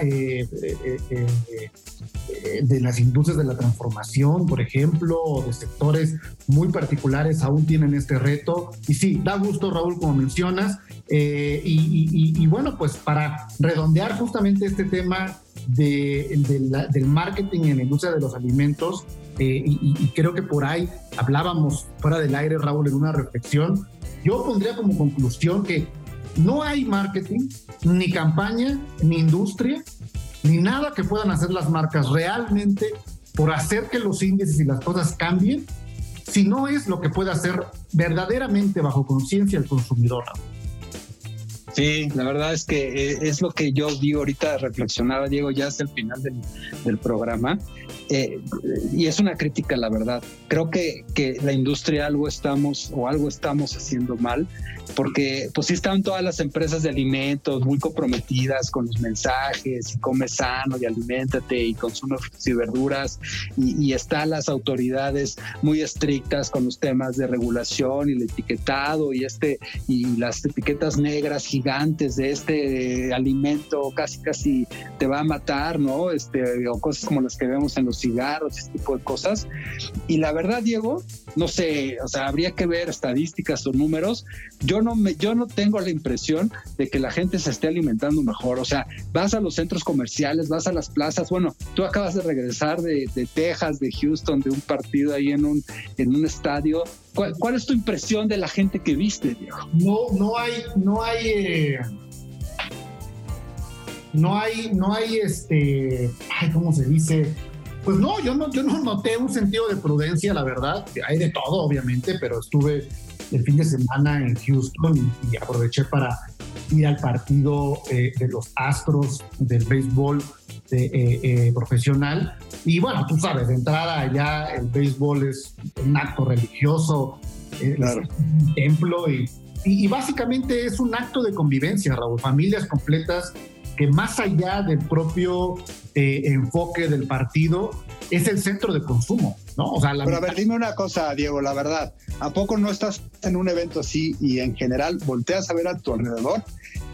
[SPEAKER 1] de las industrias de la transformación, por ejemplo, o de sectores muy particulares aún tienen este reto. Y sí, da gusto, Raúl, como mencionas. Y, bueno, pues para redondear justamente este tema del marketing en la industria de los alimentos, y, y creo que por ahí hablábamos fuera del aire, Raúl, en una reflexión, yo pondría como conclusión que no hay marketing, ni campaña, ni industria, ni nada que puedan hacer las marcas realmente por hacer que los índices y las cosas cambien, si no es lo que puede hacer verdaderamente bajo conciencia el consumidor.
[SPEAKER 2] Sí, la verdad es que eh, es lo que yo digo ahorita, reflexionaba Diego, ya hasta el final del, programa, eh, y es una crítica, la verdad. Creo que, que la industria algo estamos o algo estamos haciendo mal, porque pues sí están todas las empresas de alimentos muy comprometidas con los mensajes, y come sano y aliméntate y consume frutas y verduras, y, y están las autoridades muy estrictas con los temas de regulación y el etiquetado y este y las etiquetas negras gigantes de este alimento casi casi te va a matar, ¿no? Este, o cosas como las que vemos en los cigarros, este tipo de cosas. Y la verdad, Diego, no sé, o sea, habría que ver estadísticas o números. Yo yo no tengo la impresión de que la gente se esté alimentando mejor. O sea, vas a los centros comerciales, vas a las plazas. Bueno, tú acabas de regresar de, Texas, de Houston, de un partido ahí en un, en un estadio. ¿Cuál, es tu impresión de la gente que viste, Diego?
[SPEAKER 1] No, no hay, no hay. Eh, no hay, no hay este, ay, ¿cómo se dice? Pues no, yo no, yo no noté un sentido de prudencia, la verdad. Hay de todo, obviamente, pero estuve el fin de semana en Houston y, aproveché para ir al partido eh, de los Astros del béisbol eh, eh, profesional. Y bueno, tú sabes, de entrada allá el béisbol es un acto religioso, claro. un templo y, y, y, básicamente es un acto de convivencia, Raúl. Familias completas que más allá del propio eh, enfoque del partido, es el centro de consumo, ¿no?
[SPEAKER 2] O sea, Pero a ver, dime una cosa, Diego, la verdad, ¿a poco no estás en un evento así y en general volteas a ver a tu alrededor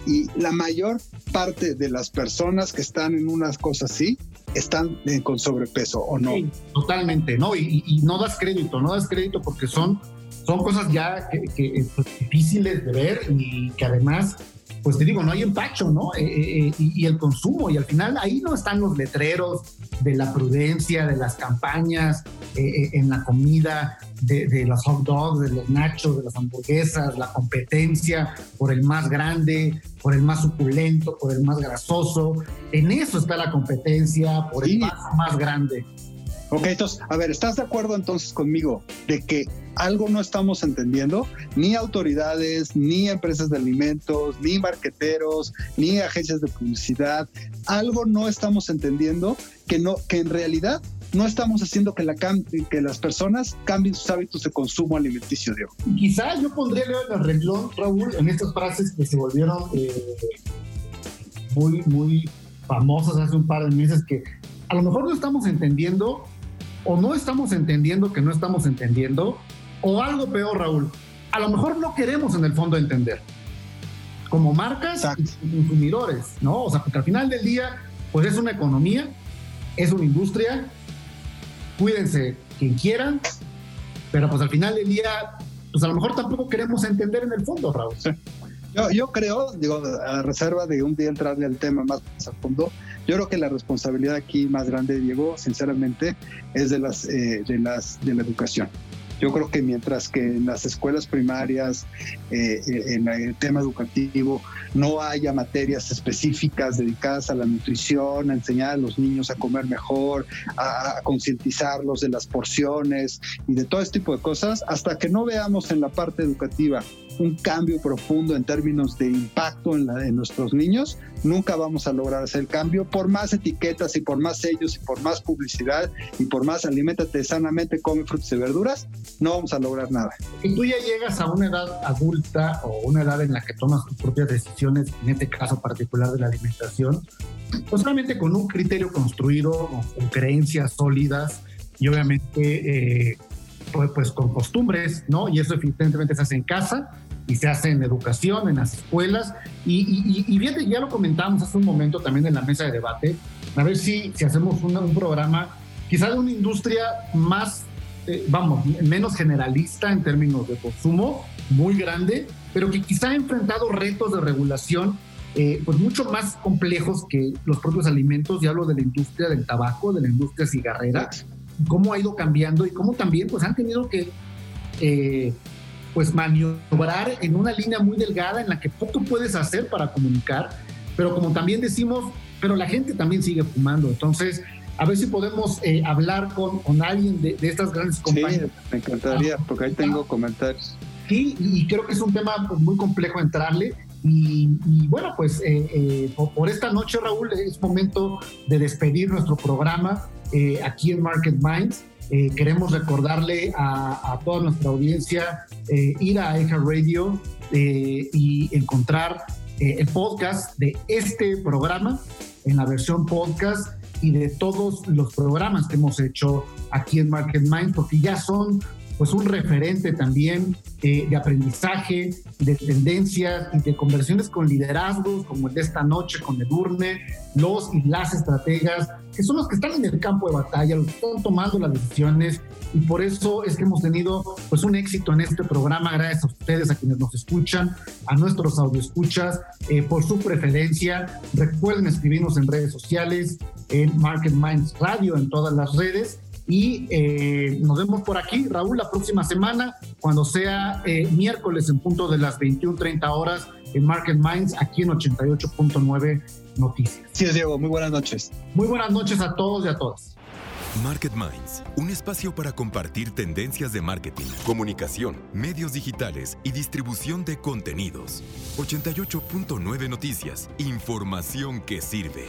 [SPEAKER 2] y la mayor parte de las personas que están en unas cosas así están eh, con sobrepeso o no? Sí,
[SPEAKER 1] totalmente, ¿no? Y, no das crédito, no das crédito porque son, son cosas ya que, pues, difíciles de ver y que además pues te digo, no hay empacho, ¿no? Eh, eh, eh, y, el consumo, y al final ahí no están los letreros de la prudencia, de las campañas en la comida, de, los hot dogs, de los nachos, de las hamburguesas, la competencia por el más grande, por el más suculento, por el más grasoso. En eso está la competencia, por el más, más grande.
[SPEAKER 2] Ok, entonces, a ver, ¿estás de acuerdo entonces conmigo de que algo no estamos entendiendo? Ni autoridades, ni empresas de alimentos, ni marqueteros, ni agencias de publicidad. Algo no estamos entendiendo que, no, que en realidad no estamos haciendo que, la que las personas cambien sus hábitos de consumo alimenticio, Diego.
[SPEAKER 1] Quizá yo pondría el renglón, Raúl, en estas frases que se volvieron eh, muy, muy famosas hace un par de meses, que a lo mejor no estamos entendiendo o no estamos entendiendo que no estamos entendiendo, o algo peor, Raúl, a lo mejor no queremos en el fondo entender, como marcas y consumidores, ¿no? O sea, porque al final del día, pues es una economía, es una industria, cuídense quien quieran, pero pues al final del día, pues a lo mejor tampoco queremos entender en el fondo, Raúl.
[SPEAKER 2] Yo, yo creo, digo, a reserva de un día entrarle al tema más a fondo, yo creo que la responsabilidad aquí más grande, Diego, sinceramente, es de las, eh, de las de la educación. Yo creo que mientras que en las escuelas primarias, eh, eh, en el tema educativo, no haya materias específicas dedicadas a la nutrición, a enseñar a los niños a comer mejor, a, concientizarlos de las porciones y de todo este tipo de cosas, hasta que no veamos en la parte educativa un cambio profundo en términos de impacto en, la, en nuestros niños, nunca vamos a lograr hacer el cambio. Por más etiquetas y por más sellos y por más publicidad y por más alimentate sanamente, come frutas y verduras, no vamos a lograr nada.
[SPEAKER 1] Y tú ya llegas a una edad adulta o una edad en la que tomas tus propias decisiones, en este caso particular de la alimentación, pues solamente con un criterio construido, con creencias sólidas y obviamente eh, pues, pues, con costumbres, ¿no? Y eso evidentemente se hace en casa y se hace en educación, en las escuelas. Y, y, y ya lo comentamos hace un momento también en la mesa de debate, a ver si, si hacemos un programa quizá de una industria más, eh, vamos, menos generalista en términos de consumo, muy grande, pero que quizá ha enfrentado retos de regulación eh, pues mucho más complejos que los propios alimentos. Y hablo de la industria del tabaco, de la industria cigarrera, cómo ha ido cambiando y cómo también pues han tenido que eh, pues maniobrar en una línea muy delgada en la que poco puedes hacer para comunicar, pero como también decimos, pero la gente también sigue fumando. Entonces, a ver si podemos eh, hablar con, con alguien de, estas grandes compañías. Sí,
[SPEAKER 2] me encantaría, porque ahí tengo comentarios.
[SPEAKER 1] Sí, y creo que es un tema pues, muy complejo entrarle. Y, bueno, pues eh, eh, por, esta noche, Raúl, es momento de despedir nuestro programa aquí en Market Minds. Queremos recordarle a, toda nuestra audiencia ir a Eja Radio y encontrar el podcast de este programa en la versión podcast y de todos los programas que hemos hecho aquí en Market Mind, porque ya son pues un referente también eh, de aprendizaje, de tendencias y de conversiones con liderazgos, como el de esta noche con Edurne, los y las estrategas, que son los que están en el campo de batalla, los que están tomando las decisiones, y por eso es que hemos tenido pues un éxito en este programa, gracias a ustedes, a quienes nos escuchan, a nuestros audioscuchas, eh, por su preferencia. Recuerden escribirnos en redes sociales, en Market Minds Radio, en todas las redes, y eh, nos vemos por aquí, Raúl, la próxima semana, cuando sea eh, miércoles en punto de las 21.30 horas en Market Minds, aquí en 88.9 Noticias.
[SPEAKER 2] Sí, Diego, muy buenas noches.
[SPEAKER 1] Muy buenas noches a todos y a todas.
[SPEAKER 3] Market Minds, un espacio para compartir tendencias de marketing, comunicación, medios digitales y distribución de contenidos. 88.9 Noticias, información que sirve.